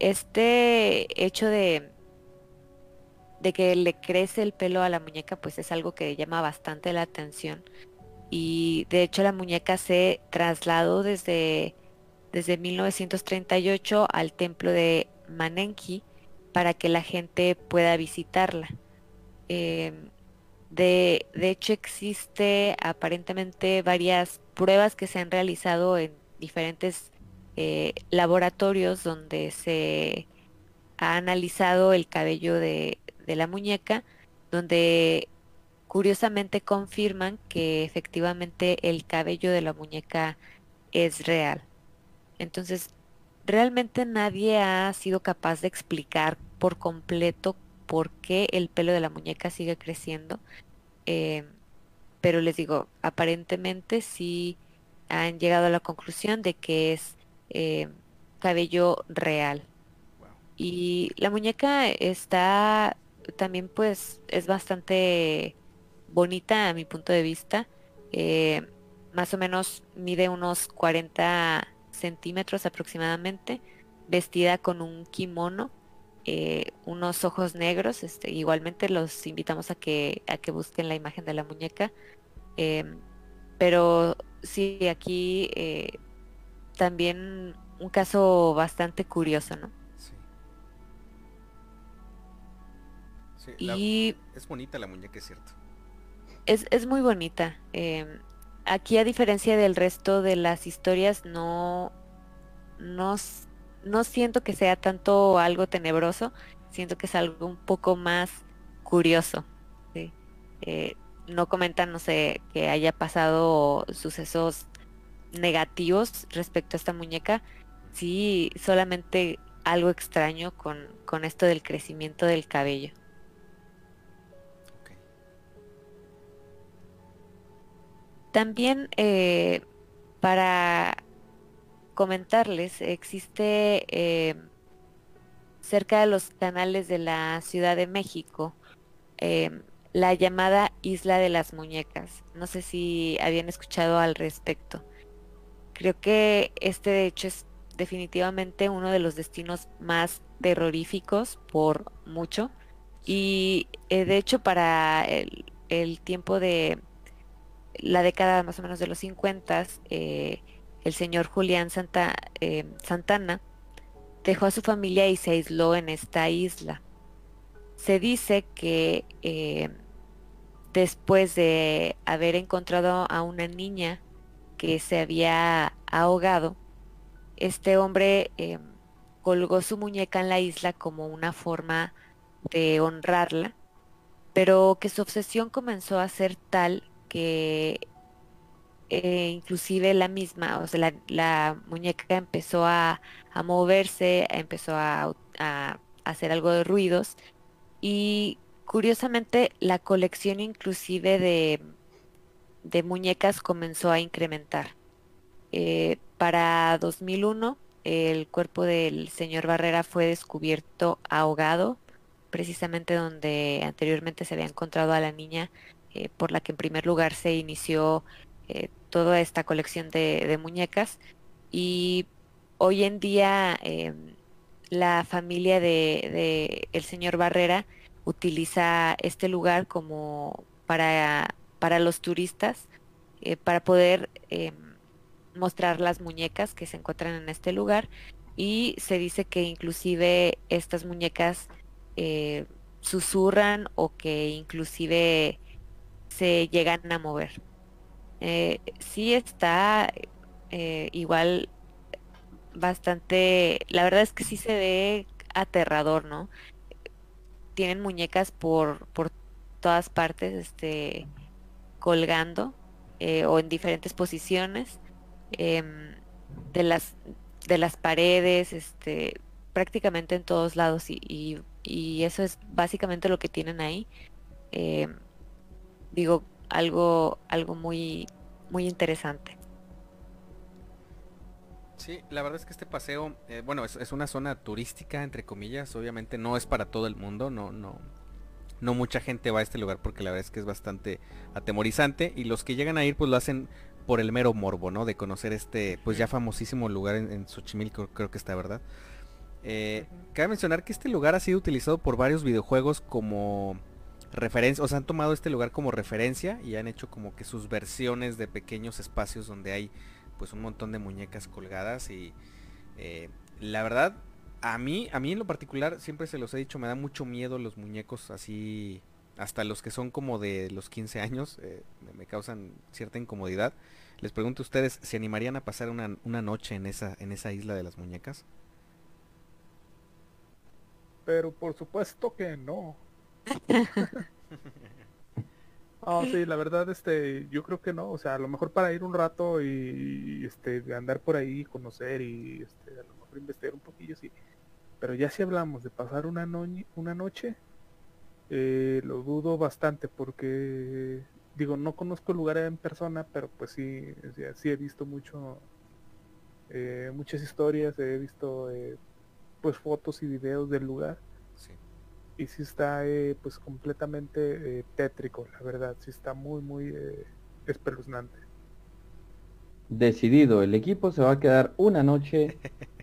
este hecho de, de que le crece el pelo a la muñeca pues es algo que llama bastante la atención y de hecho la muñeca se trasladó desde, desde 1938 al templo de Manenki para que la gente pueda visitarla. Eh, de, hecho, existe aparentemente varias pruebas que se han realizado en diferentes eh, laboratorios donde se ha analizado el cabello de, de la muñeca, donde curiosamente confirman que efectivamente el cabello de la muñeca es real. Entonces, realmente nadie ha sido capaz de explicar por completo por qué el pelo de la muñeca sigue creciendo. Eh, pero les digo, aparentemente sí han llegado a la conclusión de que es eh, cabello real. Y la muñeca está también pues es bastante bonita a mi punto de vista. Eh, más o menos mide unos 40 centímetros aproximadamente, vestida con un kimono eh, unos ojos negros. Este, igualmente los invitamos a que, a que busquen la imagen de la muñeca. Em, pero sí, aquí eh, también un caso bastante curioso, ¿no? y es bonita la muñeca, es cierto. Es, es muy bonita. Em, aquí, a diferencia del resto de las historias, no, no no siento que sea tanto algo tenebroso, siento que es algo un poco más curioso. Eh, no comentan, no sé, que haya pasado sucesos negativos respecto a esta muñeca, sí, solamente algo extraño con, con esto del crecimiento del cabello. También eh, para comentarles, existe eh, cerca de los canales de la Ciudad de México em, la llamada Isla de las Muñecas. No sé si habían escuchado al respecto. Creo que este de hecho es definitivamente uno de los destinos más terroríficos por mucho. Y eh, de hecho para el, tiempo de la década más o menos de los 50, eh, el señor Julián Santa, eh, Santana dejó a su familia y se aisló en esta isla. Se dice que eh, después de haber encontrado a una niña que se había ahogado, este hombre colgó su muñeca en la isla como una forma de honrarla, pero que su obsesión comenzó a ser tal que eh, inclusive la misma, o sea, la, muñeca empezó a, moverse, empezó a, hacer algo de ruidos y curiosamente la colección inclusive de, muñecas comenzó a incrementar. Eh, para 2001 el cuerpo del señor Barrera fue descubierto ahogado, precisamente donde anteriormente se había encontrado a la niña, eh, por la que en primer lugar se inició eh, toda esta colección de, muñecas. Y hoy en día em, la familia de, el señor Barrera utiliza este lugar como para, para los turistas, eh, para poder em, mostrar las muñecas que se encuentran en este lugar y se dice que inclusive estas muñecas susurran o que inclusive se llegan a mover. Eh, sí está eh, igual bastante, la verdad es que sí se ve aterrador, ¿no? Tienen muñecas por, por todas partes, este, colgando o en diferentes posiciones Em, de las de las paredes, este, prácticamente en todos lados y, y, eso es básicamente lo que tienen ahí. Em, digo, algo, algo muy, muy interesante. Sí, la verdad es que este paseo, eh, bueno, es, es, una zona turística, entre comillas, obviamente no es para todo el mundo, no, no, no mucha gente va a este lugar porque la verdad es que es bastante atemorizante y los que llegan a ir pues lo hacen por el mero morbo, ¿no? De conocer este, pues ya famosísimo lugar en, Xochimilco, creo que está, ¿verdad? Eh, cabe mencionar que este lugar ha sido utilizado por varios videojuegos como referencia, o sea, han tomado este lugar como referencia y han hecho como que sus versiones de pequeños espacios donde hay pues un montón de muñecas colgadas y eh, la verdad, a mí, a mí en lo particular, siempre se los he dicho, me da mucho miedo los muñecos así, hasta los que son como de los 15 años, eh, me causan cierta incomodidad. Les pregunto a ustedes, ¿se animarían a pasar una, una noche en esa, en esa isla de las muñecas? Pero por supuesto que no. *laughs* Ah, sí, la verdad, este, yo creo que no, o sea, a lo mejor para ir un rato y, este, andar por ahí, conocer y, este, a lo mejor investigar un poquillo, sí. Pero ya si hablamos de pasar una, una noche, eh, lo dudo bastante porque digo, no conozco el lugar en persona, pero pues sí, sí he visto mucho, eh, muchas historias, he visto eh, pues fotos y videos del lugar. Y sí está eh, pues completamente tétrico, la verdad, sí está muy, muy espeluznante. Decidido, el equipo se va a quedar una noche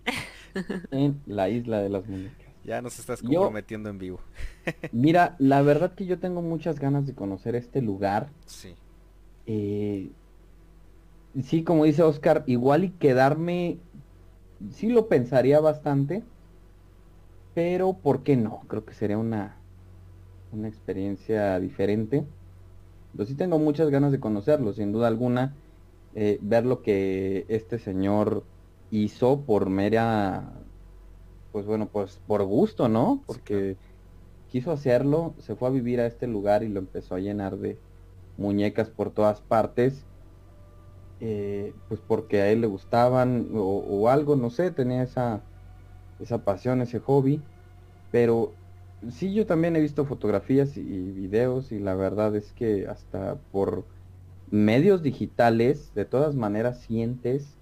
*laughs* en la isla de las muñecas. Ya nos estás comprometiendo en vivo. *laughs* mira, la verdad que yo tengo muchas ganas de conocer este lugar. Sí. Eh, sí, como dice Oscar, igual y quedarme, sí lo pensaría bastante, pero ¿por qué no? Creo que sería una, una experiencia diferente. Pero sí tengo muchas ganas de conocerlo, sin duda alguna. Eh, ver lo que este señor hizo por mera pues bueno, pues por gusto, ¿no? Porque quiso hacerlo, se fue a vivir a este lugar y lo empezó a llenar de muñecas por todas partes. Eh, pues porque a él le gustaban o, algo, no sé, tenía esa, esa pasión, ese hobby. Pero sí, yo también he visto fotografías y videos y la verdad es que hasta por medios digitales, de todas maneras sientes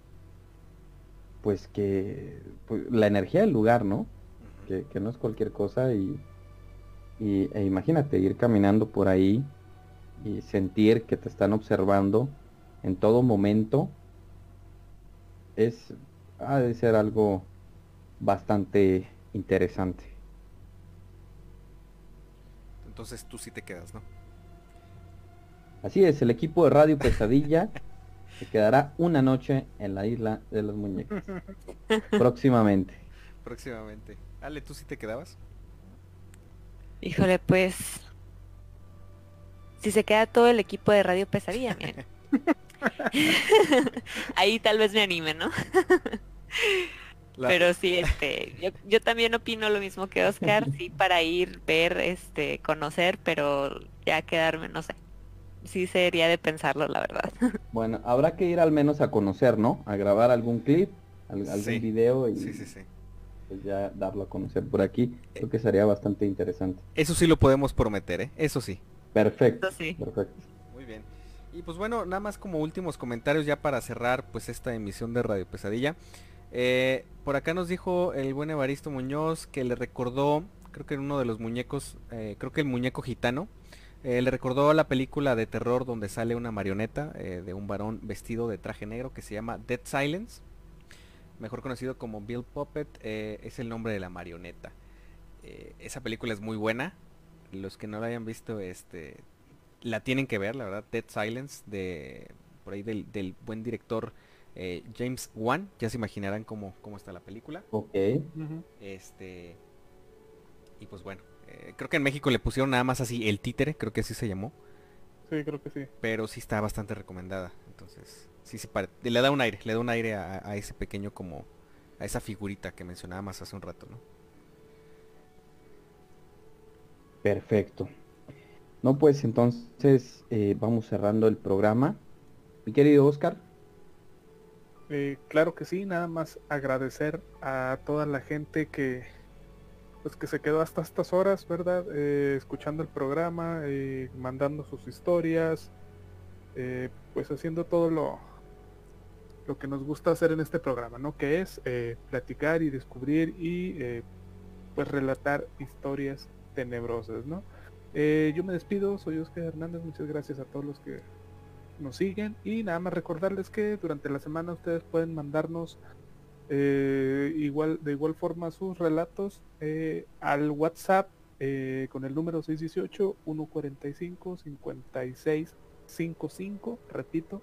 pues que pues, la energía del lugar, ¿no? Que, no es cualquier cosa y, y e imagínate ir caminando por ahí y sentir que te están observando en todo momento es ha de ser algo bastante interesante. Entonces tú sí te quedas, ¿no? Así es, el equipo de Radio Pesadilla *laughs* se quedará una noche en la isla de los muñecos. *laughs* Próximamente. Próximamente. Ale, ¿tú sí te quedabas? Híjole, pues si se queda todo el equipo de Radio Pesadilla, miren. *laughs* Ahí tal vez me anime, ¿no? Pero sí, este, yo, yo, también opino lo mismo que Oscar, sí, para ir, ver, este, conocer, pero ya quedarme, no sé. Sí sería de pensarlo, la verdad. *laughs* Bueno, habrá que ir al menos a conocer, ¿no? A grabar algún clip, algún video y sí, sí, sí. Pues ya darlo a conocer por aquí. Creo que sería bastante interesante. Eso sí lo podemos prometer, ¿eh? Eso sí. Perfecto. sí. Perfecto. Muy bien. Y pues bueno, nada más como últimos comentarios ya para cerrar pues esta emisión de Radio Pesadilla. Eh, por acá nos dijo el buen Evaristo Muñoz que le recordó, creo que uno de los muñecos, eh, creo que el muñeco gitano, eh, le recordó la película de terror donde sale una marioneta de un varón vestido de traje negro que se llama Dead Silence, mejor conocido como Bill Puppet, es el nombre de la marioneta. esa película es muy buena, los que no la hayan visto, este, la tienen que ver, la verdad, Dead Silence, de por ahí del, buen director eh, James Wan, ya se imaginarán cómo, cómo está la película. Ok. Este. Y pues bueno, eh, creo que en México le pusieron nada más así el títere, creo que así se llamó. Sí, creo que sí. Pero sí está bastante recomendada. Entonces, sí se le da un aire, le da un aire a, a, ese pequeño como, a esa figurita que mencionaba más hace un rato, ¿no? Perfecto. No, pues entonces eh, vamos cerrando el programa. Mi querido Oscar. Eh, claro que sí, nada más agradecer a toda la gente que pues que se quedó hasta estas horas, ¿verdad? Eh, escuchando el programa, mandando sus historias, pues haciendo todo lo, lo que nos gusta hacer en este programa, ¿no? Que es platicar y descubrir y pues relatar historias tenebrosas, ¿no? Eh, yo me despido, soy Oscar Hernández, muchas gracias a todos los que nos siguen. Y nada más recordarles que durante la semana ustedes pueden mandarnos eh, igual de igual forma sus relatos eh, al WhatsApp con el número 618 145 5655 repito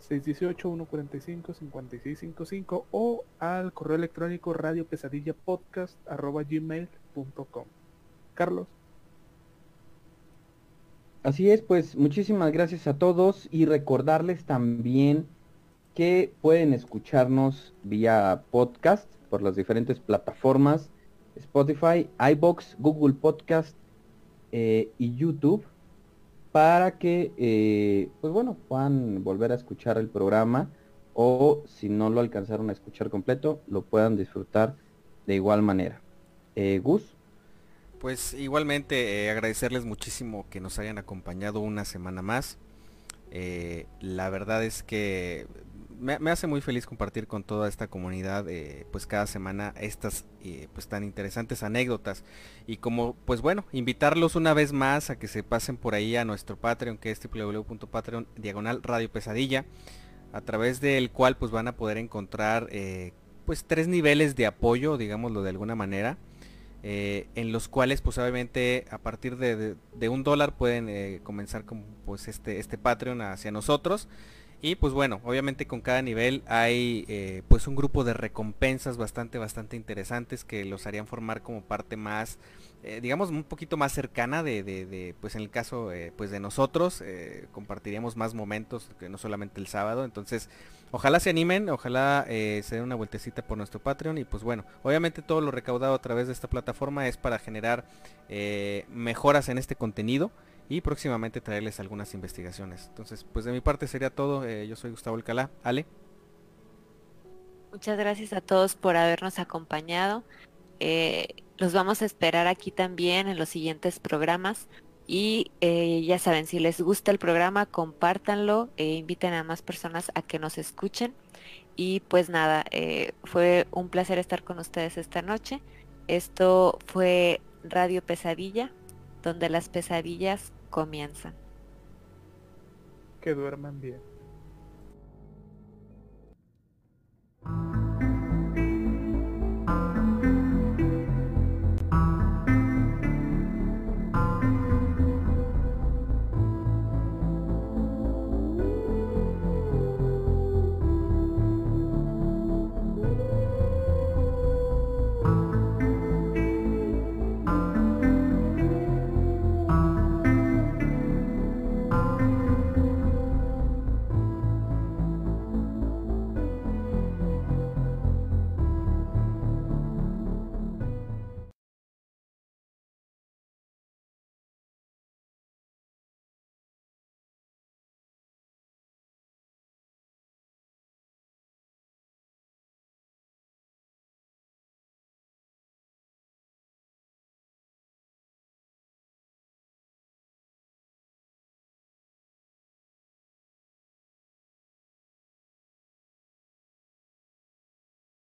618 145 5655 o al correo electrónico radio pesadilla podcast arroba gmail.com Carlos. Así es, pues muchísimas gracias a todos y recordarles también que pueden escucharnos vía podcast por las diferentes plataformas Spotify, iBox, Google Podcast eh, y YouTube para que eh, pues bueno puedan volver a escuchar el programa o si no lo alcanzaron a escuchar completo lo puedan disfrutar de igual manera. Eh, Gus. Pues igualmente eh, agradecerles muchísimo que nos hayan acompañado una semana más. Eh, la verdad es que me, hace muy feliz compartir con toda esta comunidad eh, pues cada semana estas pues tan interesantes anécdotas y como pues bueno invitarlos una vez más a que se pasen por ahí a nuestro Patreon que es www.patreon diagonal radio pesadilla a través del cual pues van a poder encontrar pues tres niveles de apoyo digámoslo de alguna manera eh, en los cuales pues obviamente a partir de, un dólar pueden eh, comenzar con pues este, este Patreon hacia nosotros y pues bueno, obviamente con cada nivel hay eh, pues un grupo de recompensas bastante, bastante interesantes que los harían formar como parte más, digamos un poquito más cercana de, pues en el caso pues de nosotros, compartiríamos más momentos que no solamente el sábado. Entonces, ojalá se animen, ojalá se den una vueltecita por nuestro Patreon y pues bueno, obviamente todo lo recaudado a través de esta plataforma es para generar mejoras en este contenido y próximamente traerles algunas investigaciones. Entonces, pues de mi parte sería todo. Eh, yo soy Gustavo Alcalá. Ale. Muchas gracias a todos por habernos acompañado. Eh, los vamos a esperar aquí también en los siguientes programas. Y eh, ya saben, si les gusta el programa, compártanlo e inviten a más personas a que nos escuchen. Y pues nada, fue un placer estar con ustedes esta noche. Esto fue Radio Pesadilla, donde las pesadillas comienzan. Que duerman bien.